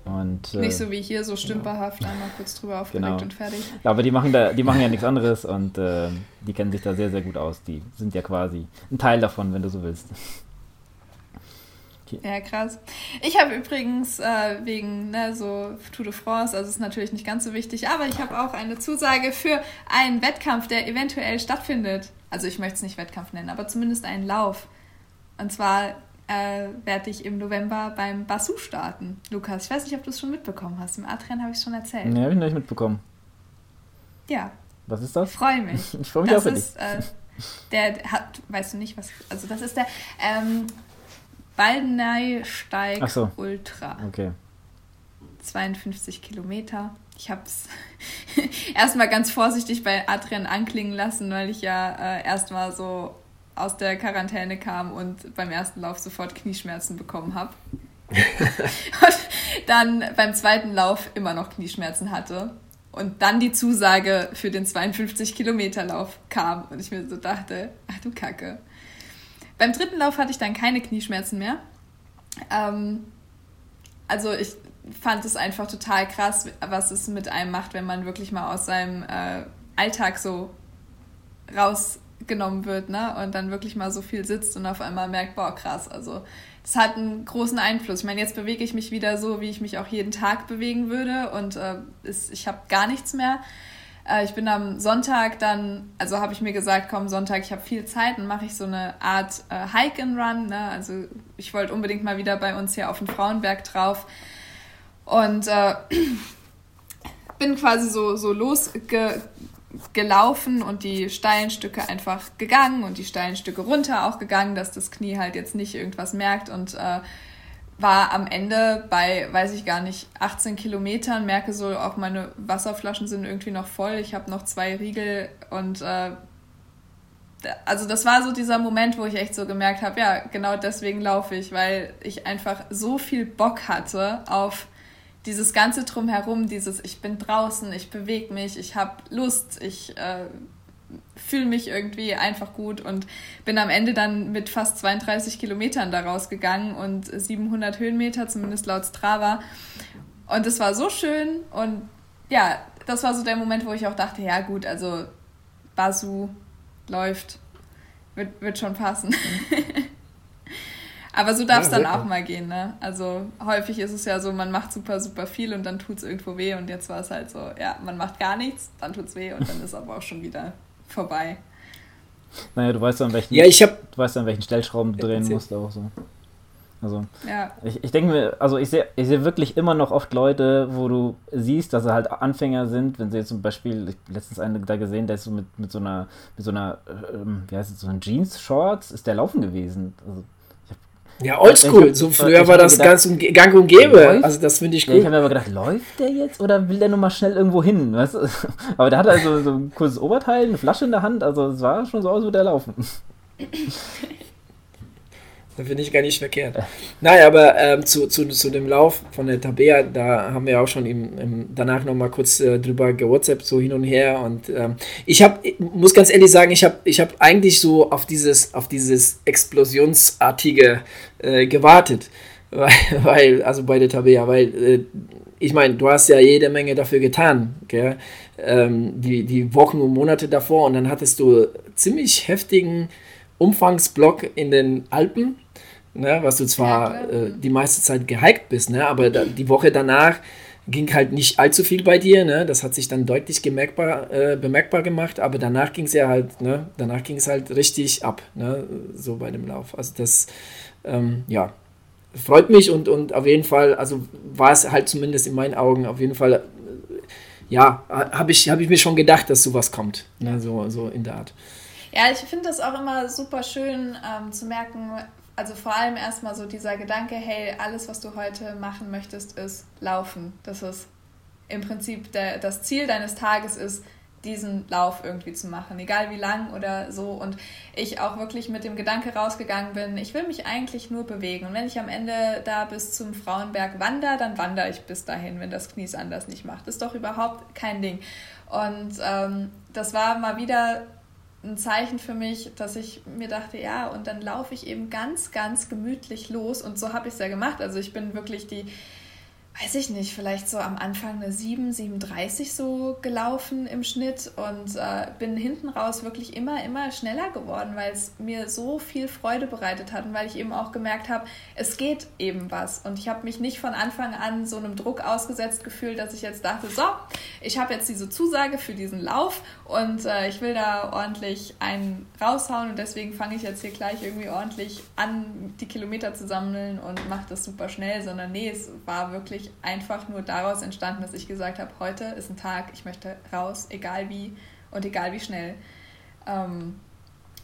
Und, äh, Nicht so wie hier, so stümperhaft, genau. einmal kurz drüber aufgelegt genau. und fertig. Ja, aber die machen, da, die machen ja nichts anderes und äh, die kennen sich da sehr, sehr gut aus. Die sind ja quasi ein Teil davon, wenn du so willst. Okay. Ja, krass. Ich habe übrigens äh, wegen ne, so Tour de France, also ist natürlich nicht ganz so wichtig, aber ich habe auch eine Zusage für einen Wettkampf, der eventuell stattfindet. Also ich möchte es nicht Wettkampf nennen, aber zumindest einen Lauf. Und zwar äh, werde ich im November beim Basu starten. Lukas, ich weiß nicht, ob du es schon mitbekommen hast. Im Adrian habe ich es schon erzählt. Nee, habe ich noch nicht mitbekommen. Ja. Was ist das? Ich freue mich. ich freue mich das auch für ist, äh, der hat, weißt du nicht, was. Also, das ist der ähm, Baldeneysteig so. Ultra. Okay. 52 Kilometer. Ich habe es erstmal ganz vorsichtig bei Adrian anklingen lassen, weil ich ja äh, erstmal so aus der Quarantäne kam und beim ersten Lauf sofort Knieschmerzen bekommen habe. und dann beim zweiten Lauf immer noch Knieschmerzen hatte. Und dann die Zusage für den 52-Kilometer-Lauf kam und ich mir so dachte, ach du Kacke. Beim dritten Lauf hatte ich dann keine Knieschmerzen mehr. Ähm, also ich fand es einfach total krass, was es mit einem macht, wenn man wirklich mal aus seinem äh, Alltag so raus genommen wird, ne? Und dann wirklich mal so viel sitzt und auf einmal merkt, boah, krass, also das hat einen großen Einfluss. Ich meine, jetzt bewege ich mich wieder so, wie ich mich auch jeden Tag bewegen würde und äh, ist, ich habe gar nichts mehr. Äh, ich bin am Sonntag dann, also habe ich mir gesagt, komm, Sonntag, ich habe viel Zeit, dann mache ich so eine Art äh, Hike and Run. Ne? Also ich wollte unbedingt mal wieder bei uns hier auf den Frauenberg drauf und äh, bin quasi so, so losge gelaufen und die steilen Stücke einfach gegangen und die steilen Stücke runter auch gegangen, dass das Knie halt jetzt nicht irgendwas merkt und äh, war am Ende bei, weiß ich gar nicht, 18 Kilometern, merke so, auch meine Wasserflaschen sind irgendwie noch voll, ich habe noch zwei Riegel und äh, also das war so dieser Moment, wo ich echt so gemerkt habe, ja, genau deswegen laufe ich, weil ich einfach so viel Bock hatte auf dieses ganze drumherum, dieses ich bin draußen, ich bewege mich, ich habe Lust, ich äh, fühle mich irgendwie einfach gut und bin am Ende dann mit fast 32 Kilometern daraus gegangen und 700 Höhenmeter, zumindest laut Strava. Und es war so schön und ja, das war so der Moment, wo ich auch dachte, ja gut, also Basu läuft, wird, wird schon passen. Aber so darf es ja, dann auch mal gehen, ne? Also häufig ist es ja so, man macht super, super viel und dann tut es irgendwo weh und jetzt war es halt so, ja, man macht gar nichts, dann tut es weh und dann ist aber auch schon wieder vorbei. Naja, du weißt ja, an welchen, ja, ich hab, du weißt an welchen Stellschrauben du drehen musst auch so. Also, ja. ich, ich denke mir, also ich sehe ich seh wirklich immer noch oft Leute, wo du siehst, dass sie halt Anfänger sind, wenn sie jetzt zum Beispiel, ich letztens einen da gesehen, der ist so mit, mit so einer, mit so einer, ähm, wie heißt es, so einer Jeans-Shorts, ist der laufen gewesen. Also, ja, oldschool. So früher war das gedacht, ganz gang und gäbe. Läuft? Also das finde ich gut. Ja, ich habe mir aber gedacht, läuft der jetzt oder will der nur mal schnell irgendwo hin? Weißt du? Aber der hat also so ein kurzes Oberteil, eine Flasche in der Hand. Also es war schon so aus, wie der laufen. Das finde ich gar nicht verkehrt. Naja, aber ähm, zu, zu, zu dem Lauf von der Tabea, da haben wir auch schon im, im danach nochmal kurz äh, drüber gewhatsappt, so hin und her. Und ähm, ich habe, muss ganz ehrlich sagen, ich habe ich hab eigentlich so auf dieses, auf dieses Explosionsartige äh, gewartet. Weil, weil, also bei der Tabea, weil äh, ich meine, du hast ja jede Menge dafür getan? Ähm, die, die Wochen und Monate davor und dann hattest du ziemlich heftigen Umfangsblock in den Alpen ne, was du zwar ja, äh, die meiste Zeit gehiked bist, ne, aber da, die Woche danach ging halt nicht allzu viel bei dir, ne? Das hat sich dann deutlich gemerkbar, äh, bemerkbar gemacht, aber danach ging es ja halt, ne? Danach ging es halt richtig ab, ne? So bei dem Lauf. Also das, ähm, ja, freut mich und, und auf jeden Fall, also war es halt zumindest in meinen Augen auf jeden Fall, äh, ja, habe ich, hab ich mir schon gedacht, dass sowas kommt, ne? So, so in der Art. Ja, ich finde das auch immer super schön ähm, zu merken, also vor allem erstmal so dieser Gedanke, hey, alles, was du heute machen möchtest, ist laufen. Das ist im Prinzip der, das Ziel deines Tages ist, diesen Lauf irgendwie zu machen, egal wie lang oder so. Und ich auch wirklich mit dem Gedanke rausgegangen bin, ich will mich eigentlich nur bewegen. Und wenn ich am Ende da bis zum Frauenberg wandere, dann wandere ich bis dahin, wenn das Knie anders nicht macht. Das ist doch überhaupt kein Ding. Und ähm, das war mal wieder ein Zeichen für mich, dass ich mir dachte, ja, und dann laufe ich eben ganz, ganz gemütlich los. Und so habe ich es ja gemacht. Also ich bin wirklich die weiß ich nicht, vielleicht so am Anfang eine 7, 37 so gelaufen im Schnitt und äh, bin hinten raus wirklich immer, immer schneller geworden, weil es mir so viel Freude bereitet hat und weil ich eben auch gemerkt habe, es geht eben was. Und ich habe mich nicht von Anfang an so einem Druck ausgesetzt gefühlt, dass ich jetzt dachte, so, ich habe jetzt diese Zusage für diesen Lauf und äh, ich will da ordentlich einen raushauen und deswegen fange ich jetzt hier gleich irgendwie ordentlich an, die Kilometer zu sammeln und mache das super schnell, sondern nee, es war wirklich einfach nur daraus entstanden, dass ich gesagt habe, heute ist ein Tag, ich möchte raus, egal wie und egal wie schnell. Ähm,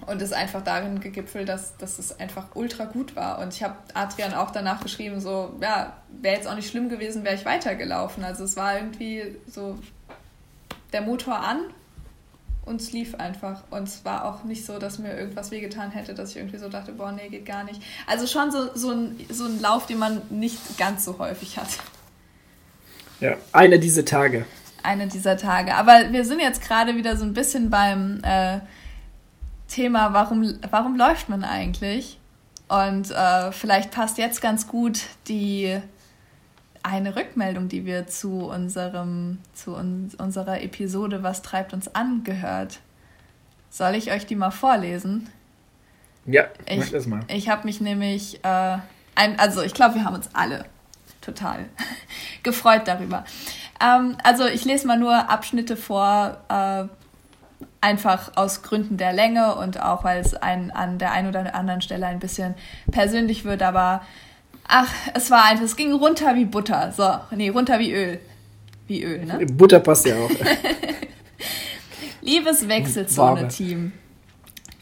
und es einfach darin gegipfelt, dass, dass es einfach ultra gut war. Und ich habe Adrian auch danach geschrieben, so, ja, wäre jetzt auch nicht schlimm gewesen, wäre ich weitergelaufen. Also es war irgendwie so der Motor an und es lief einfach. Und es war auch nicht so, dass mir irgendwas wehgetan hätte, dass ich irgendwie so dachte, boah, nee, geht gar nicht. Also schon so, so, ein, so ein Lauf, den man nicht ganz so häufig hat. Ja, einer dieser Tage. Einer dieser Tage. Aber wir sind jetzt gerade wieder so ein bisschen beim äh, Thema, warum, warum läuft man eigentlich? Und äh, vielleicht passt jetzt ganz gut die eine Rückmeldung, die wir zu unserem, zu un unserer Episode Was treibt uns an gehört. Soll ich euch die mal vorlesen? Ja, ich, mach das mal. Ich habe mich nämlich, äh, ein, also ich glaube, wir haben uns alle total gefreut darüber. Ähm, also ich lese mal nur Abschnitte vor, äh, einfach aus Gründen der Länge und auch weil es an der einen oder anderen Stelle ein bisschen persönlich wird, aber ach, es war einfach, es ging runter wie Butter. So, nee, runter wie Öl. Wie Öl, ne? Butter passt ja auch. Liebes Wechselzone-Team.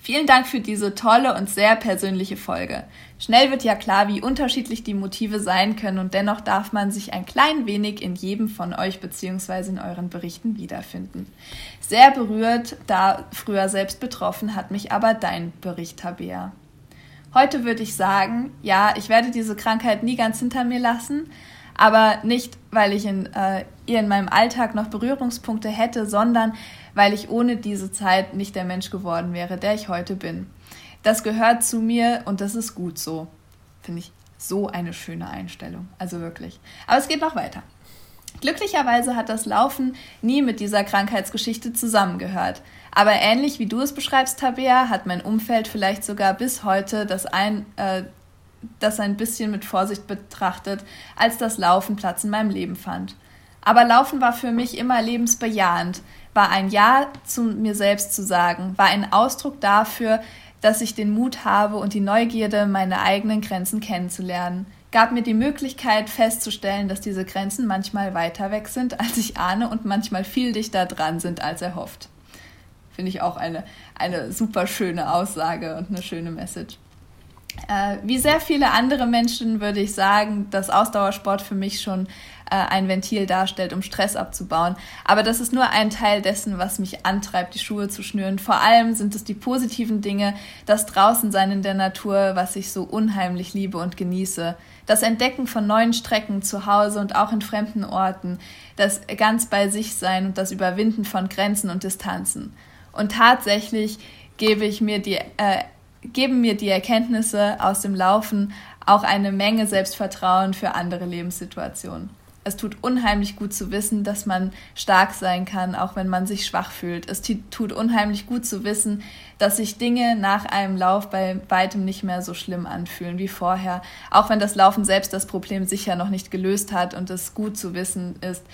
Vielen Dank für diese tolle und sehr persönliche Folge. Schnell wird ja klar, wie unterschiedlich die Motive sein können und dennoch darf man sich ein klein wenig in jedem von euch bzw. in euren Berichten wiederfinden. Sehr berührt, da früher selbst betroffen, hat mich aber dein Bericht, Tabea. Heute würde ich sagen, ja, ich werde diese Krankheit nie ganz hinter mir lassen, aber nicht, weil ich in, äh, ihr in meinem Alltag noch Berührungspunkte hätte, sondern weil ich ohne diese Zeit nicht der Mensch geworden wäre, der ich heute bin. Das gehört zu mir und das ist gut so. Finde ich so eine schöne Einstellung. Also wirklich. Aber es geht noch weiter. Glücklicherweise hat das Laufen nie mit dieser Krankheitsgeschichte zusammengehört. Aber ähnlich wie du es beschreibst, Tabea, hat mein Umfeld vielleicht sogar bis heute das ein, äh, das ein bisschen mit Vorsicht betrachtet, als das Laufen Platz in meinem Leben fand. Aber Laufen war für mich immer lebensbejahend, war ein Ja zu mir selbst zu sagen, war ein Ausdruck dafür, dass ich den Mut habe und die Neugierde, meine eigenen Grenzen kennenzulernen, gab mir die Möglichkeit festzustellen, dass diese Grenzen manchmal weiter weg sind, als ich ahne und manchmal viel dichter dran sind, als erhofft. Finde ich auch eine, eine super schöne Aussage und eine schöne Message. Äh, wie sehr viele andere Menschen würde ich sagen, dass Ausdauersport für mich schon äh, ein Ventil darstellt, um Stress abzubauen. Aber das ist nur ein Teil dessen, was mich antreibt, die Schuhe zu schnüren. Vor allem sind es die positiven Dinge, das Draußensein in der Natur, was ich so unheimlich liebe und genieße. Das Entdecken von neuen Strecken zu Hause und auch in fremden Orten. Das ganz bei sich sein und das Überwinden von Grenzen und Distanzen. Und tatsächlich gebe ich mir die äh, geben mir die Erkenntnisse aus dem Laufen auch eine Menge Selbstvertrauen für andere Lebenssituationen. Es tut unheimlich gut zu wissen, dass man stark sein kann, auch wenn man sich schwach fühlt. Es tut unheimlich gut zu wissen, dass sich Dinge nach einem Lauf bei weitem nicht mehr so schlimm anfühlen wie vorher, auch wenn das Laufen selbst das Problem sicher noch nicht gelöst hat und es gut zu wissen ist,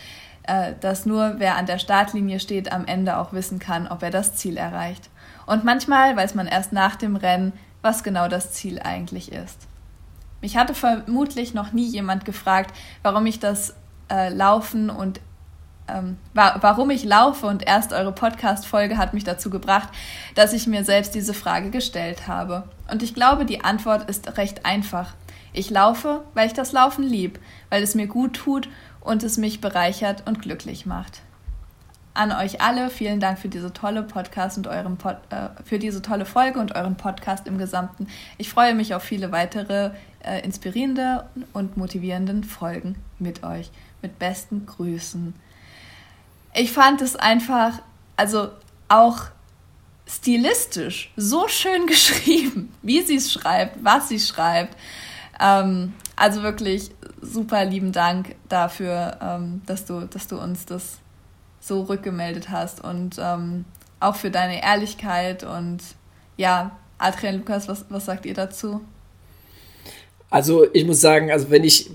äh, dass nur wer an der Startlinie steht, am Ende auch wissen kann, ob er das Ziel erreicht. Und manchmal weiß man erst nach dem Rennen, was genau das Ziel eigentlich ist. Mich hatte vermutlich noch nie jemand gefragt, warum ich das äh, Laufen und ähm, wa warum ich laufe und erst eure Podcast-Folge hat mich dazu gebracht, dass ich mir selbst diese Frage gestellt habe. Und ich glaube, die Antwort ist recht einfach. Ich laufe, weil ich das Laufen lieb, weil es mir gut tut und es mich bereichert und glücklich macht. An euch alle. Vielen Dank für diese tolle Podcast und euren Pod, äh, für diese tolle Folge und euren Podcast im Gesamten. Ich freue mich auf viele weitere äh, inspirierende und motivierenden Folgen mit euch. Mit besten Grüßen. Ich fand es einfach, also auch stilistisch so schön geschrieben, wie sie es schreibt, was sie schreibt. Ähm, also wirklich super lieben Dank dafür, ähm, dass, du, dass du uns das so rückgemeldet hast und ähm, auch für deine Ehrlichkeit und ja, Adrian Lukas, was, was sagt ihr dazu? Also ich muss sagen, also wenn ich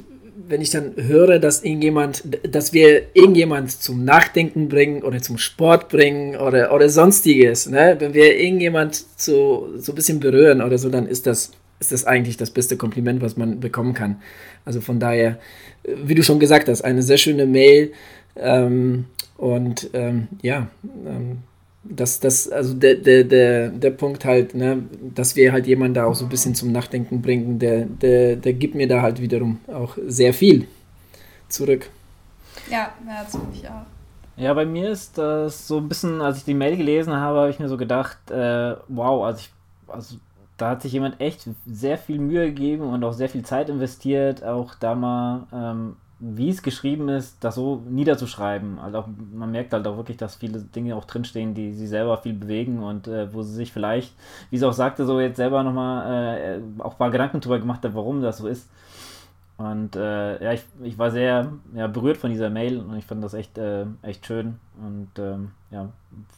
wenn ich dann höre, dass irgendjemand, dass wir irgendjemand zum Nachdenken bringen oder zum Sport bringen oder, oder sonstiges, ne? wenn wir irgendjemand so, so ein bisschen berühren oder so, dann ist das, ist das eigentlich das beste Kompliment, was man bekommen kann. Also von daher, wie du schon gesagt hast, eine sehr schöne Mail ähm, und ähm, ja, ähm, das, das, also der, der, der, der Punkt halt, ne, dass wir halt jemanden da auch so ein bisschen zum Nachdenken bringen, der, der, der gibt mir da halt wiederum auch sehr viel zurück. Ja, ja das finde ich auch. Ja, bei mir ist das so ein bisschen, als ich die Mail gelesen habe, habe ich mir so gedacht, äh, wow, also, ich, also da hat sich jemand echt sehr viel Mühe gegeben und auch sehr viel Zeit investiert, auch da mal ähm, wie es geschrieben ist, das so niederzuschreiben. Also auch, man merkt halt auch wirklich, dass viele Dinge auch drinstehen, die sie selber viel bewegen und äh, wo sie sich vielleicht, wie sie auch sagte, so jetzt selber nochmal äh, auch ein paar Gedanken drüber gemacht hat, warum das so ist. Und äh, ja, ich, ich war sehr ja, berührt von dieser Mail und ich fand das echt, äh, echt schön. Und ähm, ja,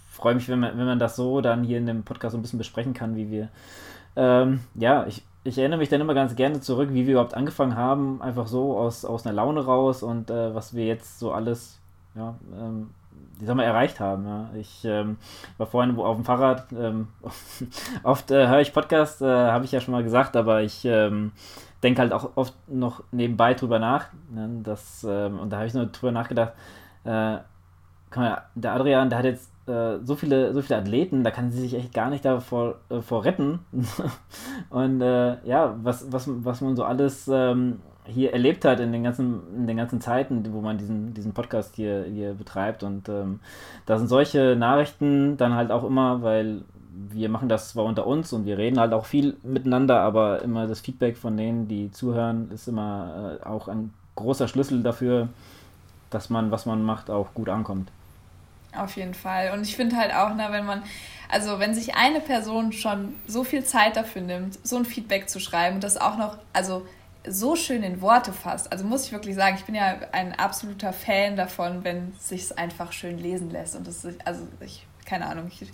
freue mich, wenn man, wenn man das so dann hier in dem Podcast so ein bisschen besprechen kann, wie wir. Ähm, ja, ich, ich erinnere mich dann immer ganz gerne zurück, wie wir überhaupt angefangen haben, einfach so aus, aus einer Laune raus und äh, was wir jetzt so alles, ja, ähm, ich sag erreicht haben. Ja. Ich ähm, war vorhin auf dem Fahrrad, ähm, oft äh, höre ich Podcast, äh, habe ich ja schon mal gesagt, aber ich ähm, denke halt auch oft noch nebenbei drüber nach. Ne, das, ähm, und da habe ich nur drüber nachgedacht, äh, der Adrian, der hat jetzt äh, so viele, so viele Athleten, da kann sie sich echt gar nicht davor äh, vor retten. und äh, ja, was, was, was man so alles ähm, hier erlebt hat in den ganzen, in den ganzen Zeiten, wo man diesen, diesen Podcast hier, hier betreibt. Und ähm, da sind solche Nachrichten dann halt auch immer, weil wir machen das zwar unter uns und wir reden halt auch viel miteinander, aber immer das Feedback von denen, die zuhören, ist immer äh, auch ein großer Schlüssel dafür, dass man, was man macht, auch gut ankommt. Auf jeden Fall. Und ich finde halt auch, ne, wenn man, also wenn sich eine Person schon so viel Zeit dafür nimmt, so ein Feedback zu schreiben und das auch noch, also so schön in Worte fasst. Also muss ich wirklich sagen, ich bin ja ein absoluter Fan davon, wenn es sich einfach schön lesen lässt. Und das ist, also ich, keine Ahnung, ich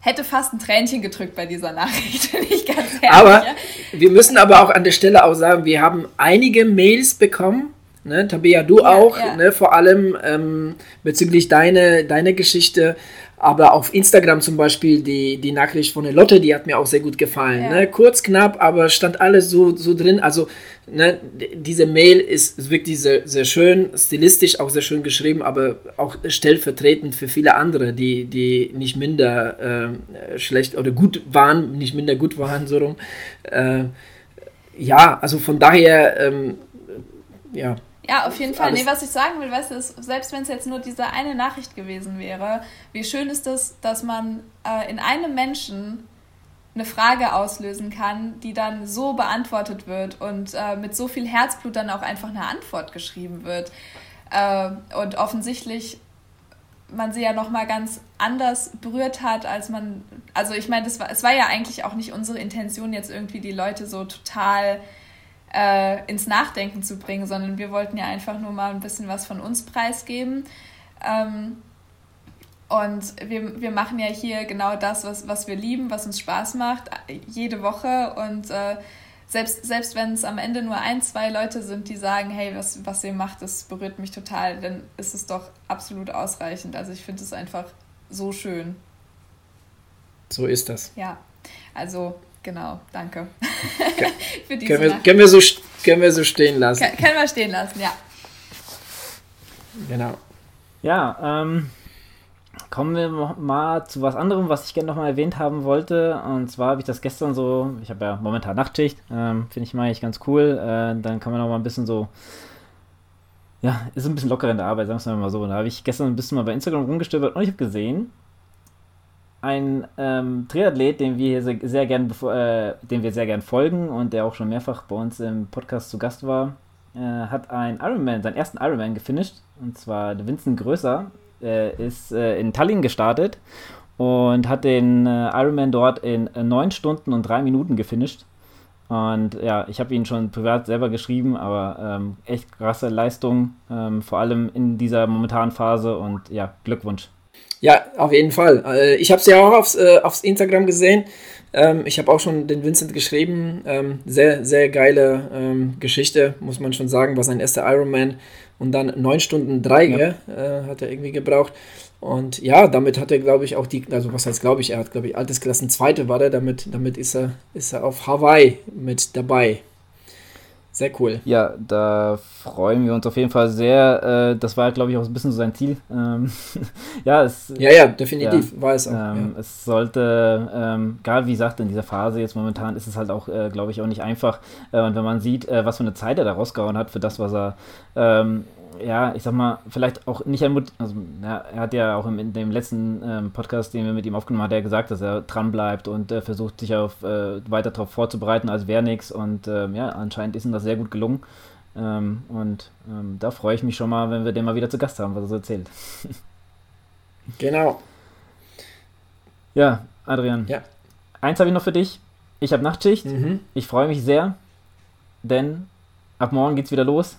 hätte fast ein Tränchen gedrückt bei dieser Nachricht, bin ich ganz ehrlich. Aber ja. wir müssen aber auch an der Stelle auch sagen, wir haben einige Mails bekommen Ne? Tabea, du ja, auch, ja. Ne? vor allem ähm, bezüglich deiner deine Geschichte. Aber auf Instagram zum Beispiel die, die Nachricht von der Lotte, die hat mir auch sehr gut gefallen. Ja. Ne? Kurz, knapp, aber stand alles so, so drin. Also ne, diese Mail ist wirklich sehr, sehr schön, stilistisch auch sehr schön geschrieben, aber auch stellvertretend für viele andere, die, die nicht minder äh, schlecht oder gut waren, nicht minder gut waren, so rum. Äh, ja, also von daher, ähm, ja, ja, auf jeden Fall. Nee, was ich sagen will, weißt du, ist, selbst wenn es jetzt nur diese eine Nachricht gewesen wäre, wie schön ist es, dass man äh, in einem Menschen eine Frage auslösen kann, die dann so beantwortet wird und äh, mit so viel Herzblut dann auch einfach eine Antwort geschrieben wird. Äh, und offensichtlich man sie ja noch mal ganz anders berührt hat, als man also ich meine, das war es war ja eigentlich auch nicht unsere Intention jetzt irgendwie die Leute so total äh, ins Nachdenken zu bringen, sondern wir wollten ja einfach nur mal ein bisschen was von uns preisgeben. Ähm, und wir, wir machen ja hier genau das, was, was wir lieben, was uns Spaß macht, jede Woche. Und äh, selbst, selbst wenn es am Ende nur ein, zwei Leute sind, die sagen, hey, was, was ihr macht, das berührt mich total, dann ist es doch absolut ausreichend. Also ich finde es einfach so schön. So ist das. Ja, also Genau, danke. Für diese können, wir, können, wir so, können wir so stehen lassen. Kann, können wir stehen lassen, ja. Genau. Ja, ähm, kommen wir mal zu was anderem, was ich gerne nochmal erwähnt haben wollte. Und zwar habe ich das gestern so, ich habe ja momentan Nachtschicht, ähm, finde ich mal echt ganz cool. Äh, dann kann man noch mal ein bisschen so ja, ist ein bisschen lockerer in der Arbeit, sagen wir mal so. Da habe ich gestern ein bisschen mal bei Instagram rumgestöbert und ich habe gesehen, ein ähm, Triathlet, den wir sehr, sehr gern, äh, dem wir sehr gern folgen und der auch schon mehrfach bei uns im Podcast zu Gast war, äh, hat ein Ironman, seinen ersten Ironman gefinisht. Und zwar Vincent Größer, äh, ist in Tallinn gestartet und hat den äh, Ironman dort in äh, 9 Stunden und 3 Minuten gefinisht. Und ja, ich habe ihn schon privat selber geschrieben, aber ähm, echt krasse Leistung, ähm, vor allem in dieser momentanen Phase und ja, Glückwunsch. Ja, auf jeden Fall. Äh, ich habe es ja auch aufs, äh, aufs Instagram gesehen. Ähm, ich habe auch schon den Vincent geschrieben. Ähm, sehr, sehr geile ähm, Geschichte, muss man schon sagen, war sein erster Ironman. Und dann 9 Stunden 3 ja. äh, hat er irgendwie gebraucht. Und ja, damit hat er, glaube ich, auch die, also was heißt, glaube ich, er hat, glaube ich, Altersklassen Zweite war er, damit, damit ist er, ist er auf Hawaii mit dabei. Sehr cool. Ja, da freuen wir uns auf jeden Fall sehr. Äh, das war, glaube ich, auch ein bisschen so sein Ziel. Ähm, ja, es, ja, ja, definitiv ja, war es auch. Ähm, ja. Es sollte, ähm, gerade wie gesagt, in dieser Phase jetzt momentan ist es halt auch, äh, glaube ich, auch nicht einfach. Äh, und wenn man sieht, äh, was für eine Zeit er da rausgehauen hat für das, was er ähm, ja, ich sag mal, vielleicht auch nicht ermutigt, also ja, er hat ja auch im, in dem letzten ähm, Podcast, den wir mit ihm aufgenommen haben, hat er gesagt, dass er dran bleibt und äh, versucht, sich auf, äh, weiter darauf vorzubereiten, als wäre nichts. Und ähm, ja, anscheinend ist ihm das sehr gut gelungen. Ähm, und ähm, da freue ich mich schon mal, wenn wir den mal wieder zu Gast haben, was er so erzählt. genau. Ja, Adrian. Ja. Eins habe ich noch für dich. Ich habe Nachtschicht. Mhm. Ich freue mich sehr, denn ab morgen geht's wieder los.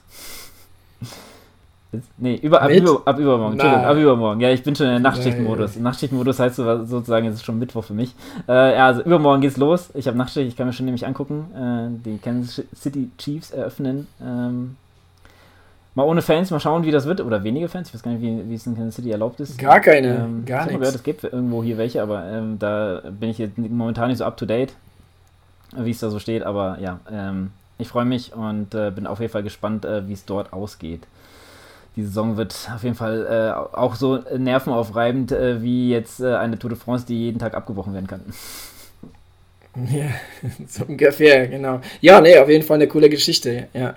Nee, über, ab, über, ab übermorgen. Entschuldigung, ab übermorgen. Ja, ich bin schon in der Nachtschichtmodus. Nachtschichtmodus heißt sozusagen, es ist schon Mittwoch für mich. Äh, ja, also übermorgen geht's los. Ich habe Nachtschicht, ich kann mir schon nämlich angucken. Äh, die Kansas City Chiefs eröffnen. Ähm, mal ohne Fans, mal schauen, wie das wird. Oder wenige Fans. Ich weiß gar nicht, wie, wie es in Kansas City erlaubt ist. Gar keine. Ähm, gar nichts. gehört, es gibt irgendwo hier welche, aber ähm, da bin ich jetzt momentan nicht so up to date, wie es da so steht. Aber ja, ähm, ich freue mich und äh, bin auf jeden Fall gespannt, äh, wie es dort ausgeht die Saison wird auf jeden Fall äh, auch so nervenaufreibend äh, wie jetzt äh, eine Tour de France, die jeden Tag abgebrochen werden kann. Ja, so ungefähr, genau. Ja, nee, auf jeden Fall eine coole Geschichte, ja.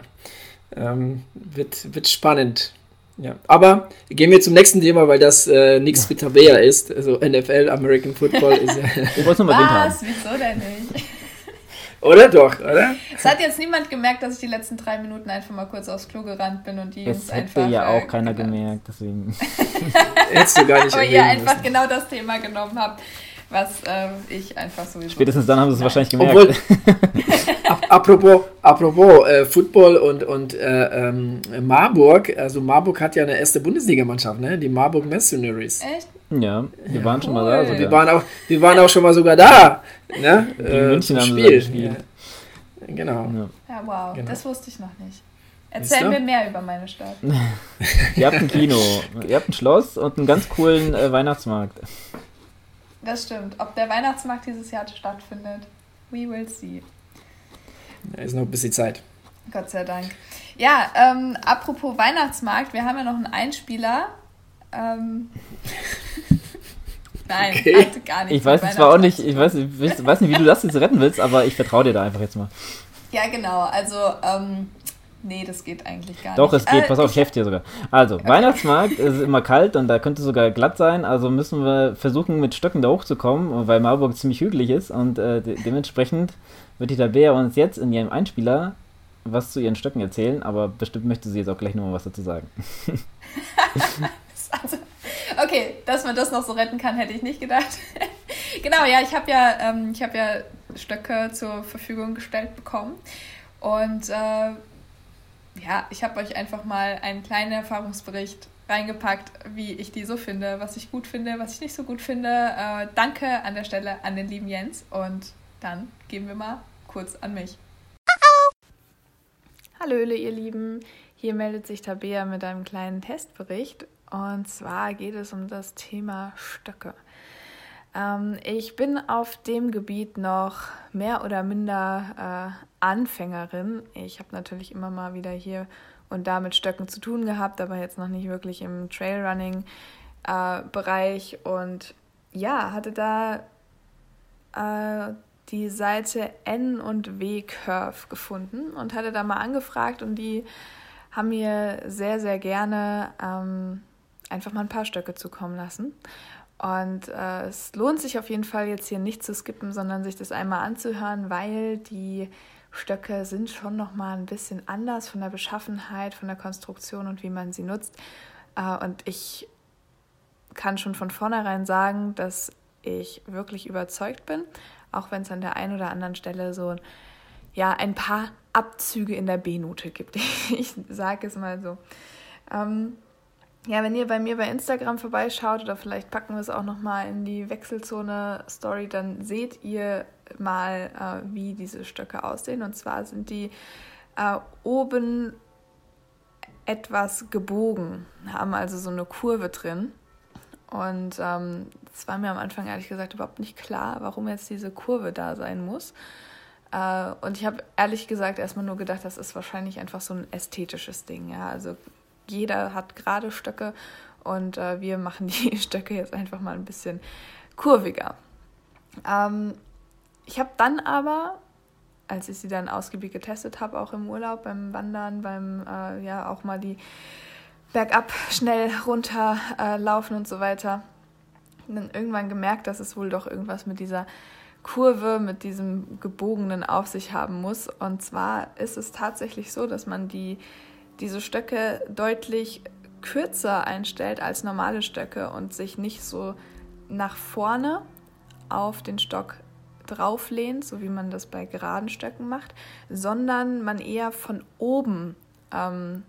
Ähm, wird, wird spannend. Ja, aber gehen wir zum nächsten Thema, weil das äh, nichts mit Tabea ist. Also NFL, American Football ist ja. Ich wollte nur mal Was? Wieso denn nicht? Oder doch, oder? Es hat jetzt niemand gemerkt, dass ich die letzten drei Minuten einfach mal kurz aufs Klo gerannt bin und die Jungs einfach. Das hätte ja auch äh, keiner gemerkt, deswegen. Hättest du gar nicht Aber ihr einfach müssen. genau das Thema genommen habt, was äh, ich einfach so. Spätestens dann haben sie es wahrscheinlich gemerkt. Obwohl, apropos, apropos äh, Football und, und äh, ähm, Marburg, also Marburg hat ja eine erste Bundesligamannschaft, ne? Die Marburg Mercenaries. Echt? Ja, wir ja, waren cool. schon mal da. Sogar. Wir, waren auch, wir waren auch schon mal sogar da. Ne? In äh, München haben Spiel. gespielt. Ja. Genau. Ja, ja wow, genau. das wusste ich noch nicht. Erzähl mir mehr über meine Stadt. ihr habt ein Kino, ihr habt ein Schloss und einen ganz coolen äh, Weihnachtsmarkt. Das stimmt. Ob der Weihnachtsmarkt dieses Jahr stattfindet, we will see. Da ist noch ein bisschen Zeit. Gott sei Dank. Ja, ähm, apropos Weihnachtsmarkt, wir haben ja noch einen Einspieler ähm, Nein, okay. hatte gar nicht. Ich weiß zwar auch nicht, ich weiß, ich weiß nicht, wie du das jetzt retten willst, aber ich vertraue dir da einfach jetzt mal. Ja, genau. Also, ähm, nee, das geht eigentlich gar Doch, nicht. Doch, es geht. Äh, Pass auf, ich helfe dir sogar. Also, okay. Weihnachtsmarkt ist immer kalt und da könnte sogar glatt sein. Also müssen wir versuchen, mit Stöcken da hochzukommen, weil Marburg ziemlich hügelig ist und äh, de dementsprechend wird die Tabea uns jetzt in ihrem Einspieler was zu ihren Stöcken erzählen, aber bestimmt möchte sie jetzt auch gleich nochmal was dazu sagen. Dass man das noch so retten kann, hätte ich nicht gedacht. genau, ja, ich habe ja, ähm, hab ja Stöcke zur Verfügung gestellt bekommen. Und äh, ja, ich habe euch einfach mal einen kleinen Erfahrungsbericht reingepackt, wie ich die so finde, was ich gut finde, was ich nicht so gut finde. Äh, danke an der Stelle an den lieben Jens und dann gehen wir mal kurz an mich. Hallöle, ihr Lieben. Hier meldet sich Tabea mit einem kleinen Testbericht und zwar geht es um das Thema Stöcke. Ähm, ich bin auf dem Gebiet noch mehr oder minder äh, Anfängerin. Ich habe natürlich immer mal wieder hier und da mit Stöcken zu tun gehabt, aber jetzt noch nicht wirklich im Trailrunning-Bereich. Äh, und ja, hatte da äh, die Seite N und W Curve gefunden und hatte da mal angefragt und die haben mir sehr, sehr gerne ähm, einfach mal ein paar Stöcke zukommen lassen. Und äh, es lohnt sich auf jeden Fall jetzt hier nicht zu skippen, sondern sich das einmal anzuhören, weil die Stöcke sind schon noch mal ein bisschen anders von der Beschaffenheit, von der Konstruktion und wie man sie nutzt. Äh, und ich kann schon von vornherein sagen, dass ich wirklich überzeugt bin, auch wenn es an der einen oder anderen Stelle so ja ein paar Abzüge in der B-Note gibt. Ich sage es mal so. Ähm, ja, wenn ihr bei mir bei Instagram vorbeischaut oder vielleicht packen wir es auch noch mal in die Wechselzone Story, dann seht ihr mal, äh, wie diese Stöcke aussehen. Und zwar sind die äh, oben etwas gebogen, haben also so eine Kurve drin. Und es ähm, war mir am Anfang ehrlich gesagt überhaupt nicht klar, warum jetzt diese Kurve da sein muss. Äh, und ich habe ehrlich gesagt erstmal nur gedacht, das ist wahrscheinlich einfach so ein ästhetisches Ding. Ja? Also jeder hat gerade Stöcke und äh, wir machen die Stöcke jetzt einfach mal ein bisschen kurviger. Ähm, ich habe dann aber, als ich sie dann ausgiebig getestet habe, auch im Urlaub, beim Wandern, beim äh, ja auch mal die bergab schnell runterlaufen äh, und so weiter, dann irgendwann gemerkt, dass es wohl doch irgendwas mit dieser Kurve, mit diesem gebogenen auf sich haben muss. Und zwar ist es tatsächlich so, dass man die diese Stöcke deutlich kürzer einstellt als normale Stöcke und sich nicht so nach vorne auf den Stock drauflehnt, so wie man das bei geraden Stöcken macht, sondern man eher von oben ähm,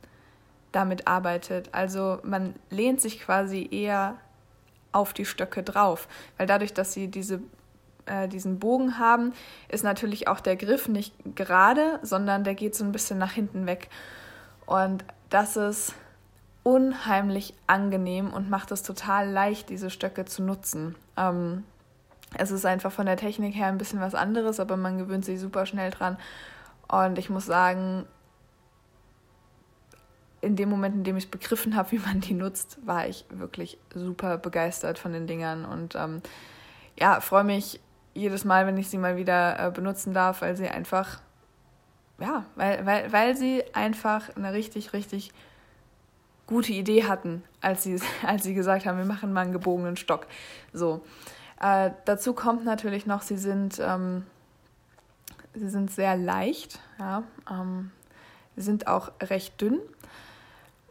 damit arbeitet. Also man lehnt sich quasi eher auf die Stöcke drauf, weil dadurch, dass sie diese, äh, diesen Bogen haben, ist natürlich auch der Griff nicht gerade, sondern der geht so ein bisschen nach hinten weg. Und das ist unheimlich angenehm und macht es total leicht, diese Stöcke zu nutzen. Ähm, es ist einfach von der Technik her ein bisschen was anderes, aber man gewöhnt sich super schnell dran. Und ich muss sagen, in dem Moment, in dem ich begriffen habe, wie man die nutzt, war ich wirklich super begeistert von den Dingern und ähm, ja, freue mich jedes Mal, wenn ich sie mal wieder äh, benutzen darf, weil sie einfach ja, weil, weil, weil sie einfach eine richtig, richtig gute Idee hatten, als sie, als sie gesagt haben, wir machen mal einen gebogenen Stock. So. Äh, dazu kommt natürlich noch, sie sind, ähm, sie sind sehr leicht, ja, ähm, sie sind auch recht dünn.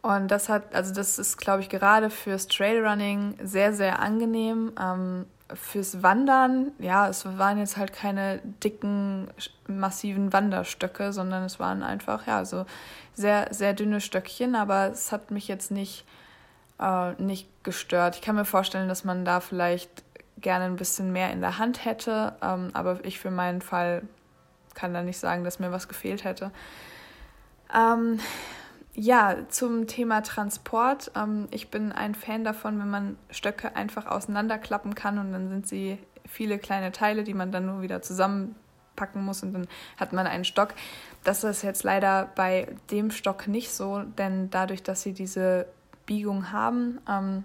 Und das hat, also das ist, glaube ich, gerade fürs Trailrunning sehr, sehr angenehm. Ähm, fürs Wandern, ja, es waren jetzt halt keine dicken, massiven Wanderstöcke, sondern es waren einfach, ja, so sehr, sehr dünne Stöckchen, aber es hat mich jetzt nicht, äh, nicht gestört. Ich kann mir vorstellen, dass man da vielleicht gerne ein bisschen mehr in der Hand hätte, ähm, aber ich für meinen Fall kann da nicht sagen, dass mir was gefehlt hätte. Ähm, ja, zum Thema Transport. Ähm, ich bin ein Fan davon, wenn man Stöcke einfach auseinanderklappen kann und dann sind sie viele kleine Teile, die man dann nur wieder zusammenpacken muss und dann hat man einen Stock. Das ist jetzt leider bei dem Stock nicht so, denn dadurch, dass sie diese Biegung haben, ähm,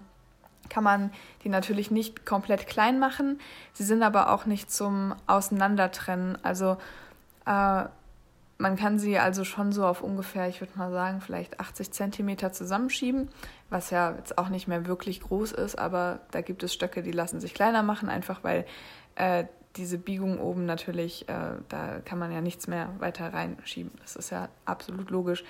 kann man die natürlich nicht komplett klein machen. Sie sind aber auch nicht zum Auseinandertrennen. Also äh, man kann sie also schon so auf ungefähr, ich würde mal sagen, vielleicht 80 Zentimeter zusammenschieben, was ja jetzt auch nicht mehr wirklich groß ist, aber da gibt es Stöcke, die lassen sich kleiner machen, einfach weil äh, diese Biegung oben natürlich, äh, da kann man ja nichts mehr weiter reinschieben. Das ist ja absolut logisch.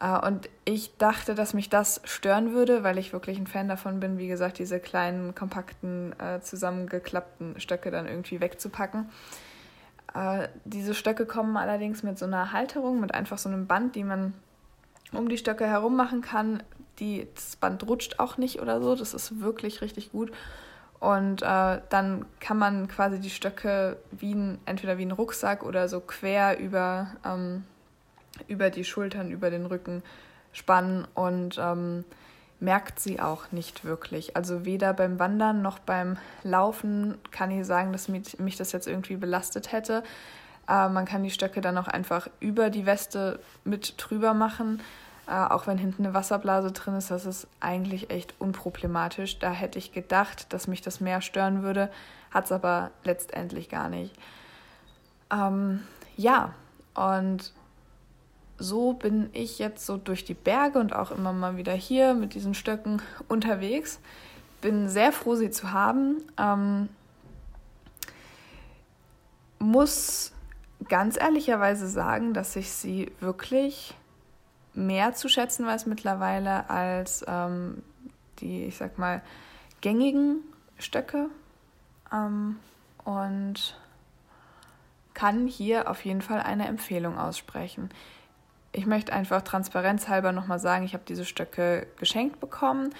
Äh, und ich dachte, dass mich das stören würde, weil ich wirklich ein Fan davon bin, wie gesagt, diese kleinen, kompakten, äh, zusammengeklappten Stöcke dann irgendwie wegzupacken. Äh, diese Stöcke kommen allerdings mit so einer Halterung, mit einfach so einem Band, die man um die Stöcke herum machen kann. Die, das Band rutscht auch nicht oder so. Das ist wirklich richtig gut. Und äh, dann kann man quasi die Stöcke wie ein, entweder wie ein Rucksack oder so quer über, ähm, über die Schultern, über den Rücken spannen und ähm, merkt sie auch nicht wirklich. Also weder beim Wandern noch beim Laufen kann ich sagen, dass mich, mich das jetzt irgendwie belastet hätte. Äh, man kann die Stöcke dann auch einfach über die Weste mit drüber machen. Äh, auch wenn hinten eine Wasserblase drin ist, das ist eigentlich echt unproblematisch. Da hätte ich gedacht, dass mich das mehr stören würde, hat es aber letztendlich gar nicht. Ähm, ja, und so bin ich jetzt so durch die Berge und auch immer mal wieder hier mit diesen Stöcken unterwegs. Bin sehr froh, sie zu haben. Ähm, muss ganz ehrlicherweise sagen, dass ich sie wirklich mehr zu schätzen weiß mittlerweile als ähm, die, ich sag mal, gängigen Stöcke. Ähm, und kann hier auf jeden Fall eine Empfehlung aussprechen. Ich möchte einfach transparenzhalber nochmal sagen, ich habe diese Stöcke geschenkt bekommen.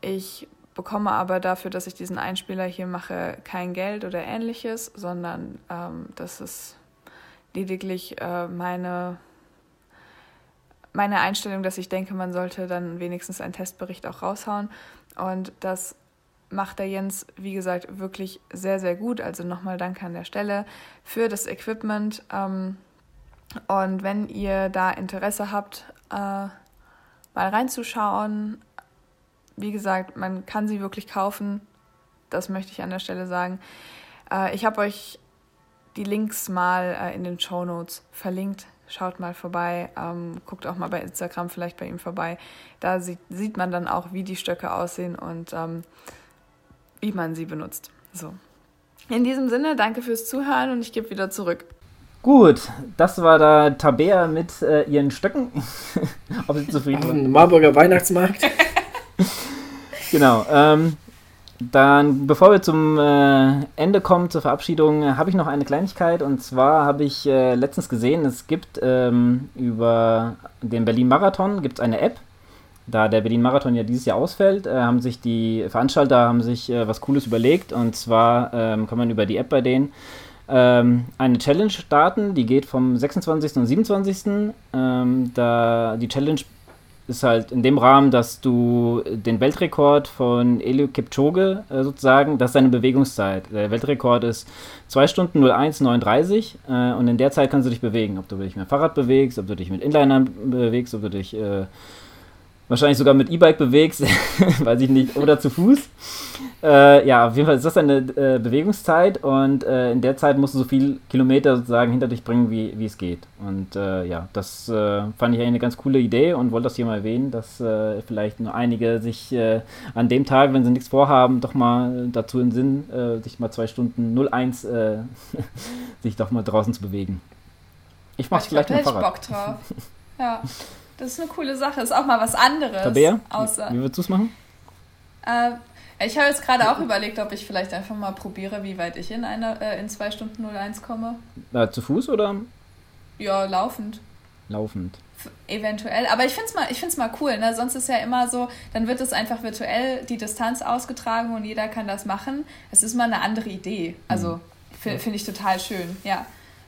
Ich bekomme aber dafür, dass ich diesen Einspieler hier mache, kein Geld oder ähnliches, sondern ähm, das ist lediglich äh, meine, meine Einstellung, dass ich denke, man sollte dann wenigstens einen Testbericht auch raushauen. Und das macht der Jens, wie gesagt, wirklich sehr, sehr gut. Also nochmal Danke an der Stelle für das Equipment. Ähm, und wenn ihr da Interesse habt, äh, mal reinzuschauen, wie gesagt, man kann sie wirklich kaufen. Das möchte ich an der Stelle sagen. Äh, ich habe euch die Links mal äh, in den Show Notes verlinkt. Schaut mal vorbei, ähm, guckt auch mal bei Instagram vielleicht bei ihm vorbei. Da sieht, sieht man dann auch, wie die Stöcke aussehen und ähm, wie man sie benutzt. So. In diesem Sinne, danke fürs Zuhören und ich gebe wieder zurück. Gut, das war da Tabea mit äh, ihren Stöcken. Ob sie zufrieden waren. Marburger Weihnachtsmarkt. genau. Ähm, dann, bevor wir zum äh, Ende kommen, zur Verabschiedung, habe ich noch eine Kleinigkeit. Und zwar habe ich äh, letztens gesehen, es gibt ähm, über den Berlin-Marathon gibt eine App. Da der Berlin-Marathon ja dieses Jahr ausfällt, äh, haben sich die Veranstalter haben sich äh, was Cooles überlegt. Und zwar ähm, kann man über die App bei denen ähm, eine Challenge starten. Die geht vom 26. und 27. Ähm, da die Challenge ist halt in dem Rahmen, dass du den Weltrekord von Elio Kipchoge äh, sozusagen, das ist seine Bewegungszeit. Der Weltrekord ist 2 Stunden 01,39 äh, und in der Zeit kannst du dich bewegen. Ob du dich mit Fahrrad bewegst, ob du dich mit Inlinern bewegst, ob du dich äh, wahrscheinlich sogar mit E-Bike bewegst, weiß ich nicht, oder zu Fuß. Äh, ja, auf jeden Fall ist das eine äh, Bewegungszeit und äh, in der Zeit musst du so viel Kilometer sozusagen hinter dich bringen, wie, wie es geht. Und äh, ja, das äh, fand ich eigentlich eine ganz coole Idee und wollte das hier mal erwähnen, dass äh, vielleicht nur einige sich an dem Tag, wenn sie nichts vorhaben, doch mal dazu in Sinn, sich mal zwei Stunden 01 sich doch mal draußen zu bewegen. Ich mach's ich vielleicht glaub, mit Fahrrad. Bock drauf. ja. Das ist eine coole Sache. Ist auch mal was anderes. Tabea, außer, wie würdest du es machen? Äh, ich habe jetzt gerade auch überlegt, ob ich vielleicht einfach mal probiere, wie weit ich in einer äh, in 2 Stunden 01 komme. Na, zu Fuß oder? Ja, laufend. Laufend. F eventuell. Aber ich finde es mal, ich find's mal cool. Ne? Sonst ist ja immer so, dann wird es einfach virtuell die Distanz ausgetragen und jeder kann das machen. Es ist mal eine andere Idee. Also mhm. finde ich total schön, ja.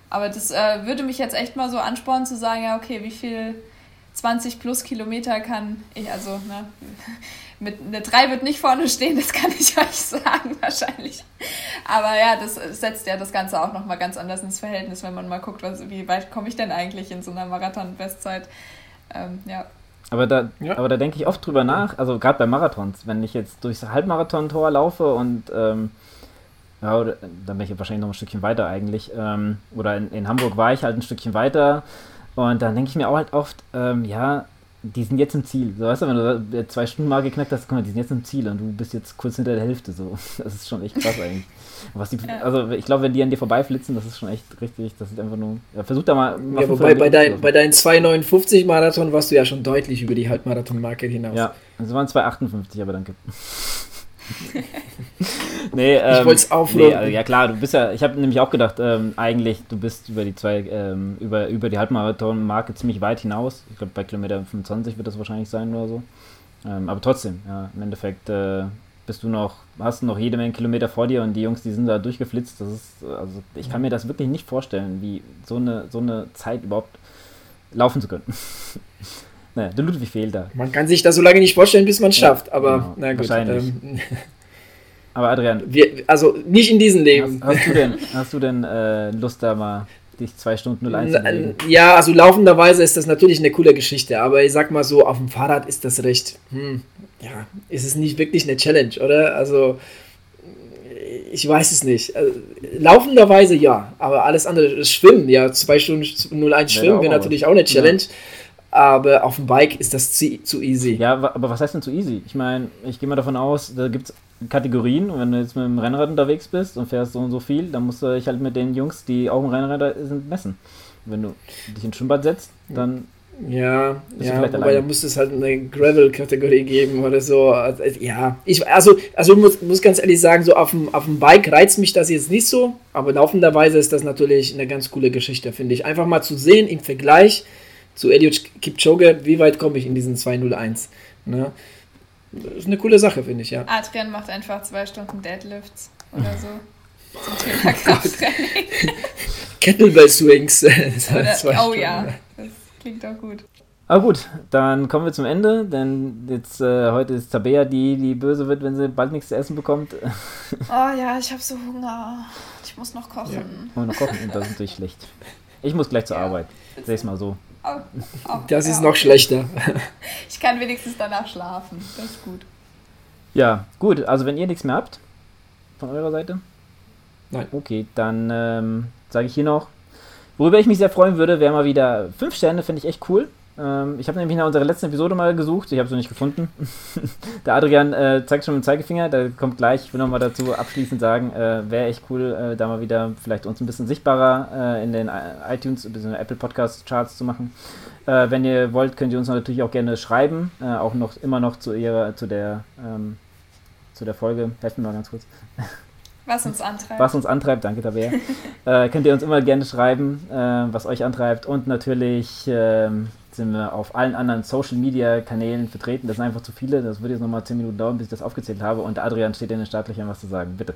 Aber das äh, würde mich jetzt echt mal so anspornen zu sagen, ja, okay, wie viel 20 plus Kilometer kann ich, also ne, mit eine 3 wird nicht vorne stehen, das kann ich euch sagen, wahrscheinlich. Aber ja, das setzt ja das Ganze auch nochmal ganz anders ins Verhältnis, wenn man mal guckt, was, wie weit komme ich denn eigentlich in so einer Marathon-Bestzeit. Ähm, ja. Aber da, ja. aber da denke ich oft drüber nach, also gerade bei Marathons, wenn ich jetzt durchs Halbmarathon-Tor laufe und ähm, ja, dann bin ich wahrscheinlich noch ein Stückchen weiter eigentlich. Ähm, oder in, in Hamburg war ich halt ein Stückchen weiter und dann denke ich mir auch halt oft, ähm, ja, die sind jetzt im Ziel. So, weißt du, wenn du zwei Stunden mal geknackt hast, guck mal, die sind jetzt im Ziel und du bist jetzt kurz hinter der Hälfte. So. Das ist schon echt krass eigentlich. Was die, ja. Also ich glaube, wenn die an dir vorbeiflitzen, das ist schon echt richtig. Das ist einfach nur. Ja, versuch da mal. mal ja, wobei bei, dein, bei deinen 2,59 Marathon warst du ja schon deutlich über die Halbmarathon-Marke hinaus. Ja, es waren 2,58, aber danke. Nee, ähm, ich wollte es auflocken. Nee, also, ja klar, du bist ja, ich habe nämlich auch gedacht, ähm, eigentlich, du bist über die zwei, ähm, über, über die Halbmarathon-Marke ziemlich weit hinaus. Ich glaube, bei Kilometer 25 wird das wahrscheinlich sein oder so. Ähm, aber trotzdem, ja, im Endeffekt äh, bist du noch, hast du noch jede Menge Kilometer vor dir und die Jungs, die sind da durchgeflitzt. Das ist, also ich kann mir das wirklich nicht vorstellen, wie so eine, so eine Zeit überhaupt laufen zu können. Naja, der Ludwig fehlt da. Man kann sich das so lange nicht vorstellen, bis man es schafft, aber genau, na gut. Wahrscheinlich. Ähm, aber Adrian. Wir, also nicht in diesem Leben. Hast, hast du denn, hast du denn äh, Lust, da mal dich zwei Stunden 01 zu bewegen? Ja, also laufenderweise ist das natürlich eine coole Geschichte, aber ich sag mal so, auf dem Fahrrad ist das recht, hm, ja, ist es nicht wirklich eine Challenge, oder? Also ich weiß es nicht. Also, laufenderweise ja, aber alles andere, das Schwimmen, ja, 2 Stunden 01 Schwimmen wäre natürlich auch eine Challenge. Ja. Aber auf dem Bike ist das zu, zu easy. Ja, aber was heißt denn zu easy? Ich meine, ich gehe mal davon aus, da gibt es Kategorien und wenn du jetzt mit dem Rennrad unterwegs bist und fährst so und so viel, dann musst du dich halt mit den Jungs, die auch im Rennrad sind, messen. Wenn du dich ins Schwimmbad setzt, dann ja, ja wobei da müsste es halt eine Gravel-Kategorie geben oder so. Also, ja, ich, also, also muss, muss ganz ehrlich sagen, so auf dem, auf dem Bike reizt mich das jetzt nicht so, aber laufenderweise ist das natürlich eine ganz coole Geschichte, finde ich. Einfach mal zu sehen im Vergleich zu Eliud Kipchoge, wie weit komme ich in diesen 201. Ne? Das ist eine coole Sache, finde ich, ja. Adrian macht einfach zwei Stunden Deadlifts oder so. Zum Thema Krafttraining. Kettlebell Swings. oh ja, das klingt auch gut. Aber gut, dann kommen wir zum Ende, denn jetzt äh, heute ist Tabea die, die böse wird, wenn sie bald nichts zu essen bekommt. oh ja, ich habe so Hunger. Ich muss noch kochen. Ja. Und noch kochen, und das ist natürlich schlecht. Ich muss gleich zur ja. Arbeit. Seh's mal so. Oh, oh, das ist ja. noch schlechter. Ich kann wenigstens danach schlafen. Das ist gut. Ja, gut. Also wenn ihr nichts mehr habt von eurer Seite, Nein. Okay, dann ähm, sage ich hier noch, worüber ich mich sehr freuen würde, wäre mal wieder 5 Sterne, finde ich echt cool. Ähm, ich habe nämlich nach unserer letzten Episode mal gesucht, ich habe es noch nicht gefunden. der Adrian äh, zeigt schon mit dem Zeigefinger, der kommt gleich. Ich will nochmal dazu abschließend sagen, äh, wäre echt cool, äh, da mal wieder vielleicht uns ein bisschen sichtbarer äh, in den iTunes bzw. Apple Podcast Charts zu machen. Äh, wenn ihr wollt, könnt ihr uns natürlich auch gerne schreiben, äh, auch noch immer noch zu ihrer, zu der, ähm, zu der Folge. Helft mir mal ganz kurz. Was uns antreibt. Was uns antreibt, danke Tabea. äh, könnt ihr uns immer gerne schreiben, äh, was euch antreibt. Und natürlich äh, sind wir auf allen anderen Social Media Kanälen vertreten. Das sind einfach zu viele. Das würde jetzt nochmal 10 Minuten dauern, bis ich das aufgezählt habe. Und Adrian steht in den Startlöchern, was zu sagen. Bitte.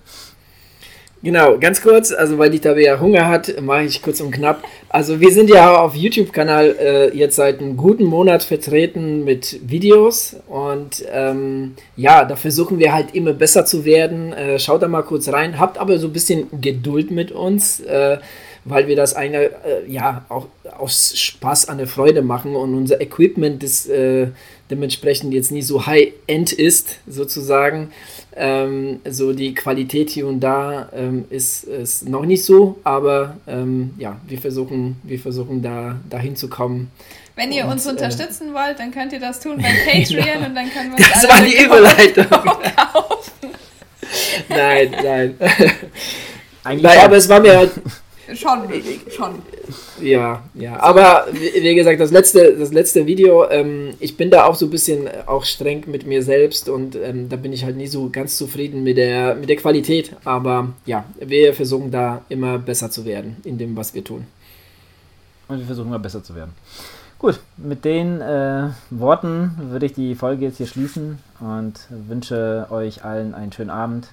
Genau, ganz kurz, also weil die Tabea Hunger hat, mache ich kurz und knapp. Also wir sind ja auf YouTube-Kanal äh, jetzt seit einem guten Monat vertreten mit Videos und ähm, ja, da versuchen wir halt immer besser zu werden. Äh, schaut da mal kurz rein, habt aber so ein bisschen Geduld mit uns, äh, weil wir das eine, äh, ja, auch aus Spaß an der Freude machen und unser Equipment ist äh, dementsprechend jetzt nicht so high-end ist, sozusagen. Ähm, so die Qualität hier und da ähm, ist, ist noch nicht so, aber ähm, ja, wir versuchen, wir versuchen da dahin zu kommen. Wenn ihr und, uns äh, unterstützen äh, wollt, dann könnt ihr das tun bei Patreon genau. und dann können wir uns Das war die Überleitung. nein, nein. Eigentlich nein, aber es war mir Schon, schon. Ja, ja. Aber wie, gesagt, das letzte, das letzte Video, ähm, ich bin da auch so ein bisschen auch streng mit mir selbst und ähm, da bin ich halt nie so ganz zufrieden mit der, mit der Qualität. Aber ja, wir versuchen da immer besser zu werden in dem, was wir tun. Und wir versuchen immer besser zu werden. Gut, mit den äh, Worten würde ich die Folge jetzt hier schließen und wünsche euch allen einen schönen Abend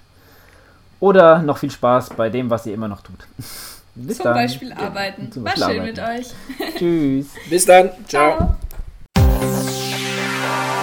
oder noch viel Spaß bei dem, was ihr immer noch tut. Bis zum dann. Beispiel arbeiten. Zum Beispiel War schön arbeiten. mit euch. Tschüss. Bis dann. Ciao. Ciao.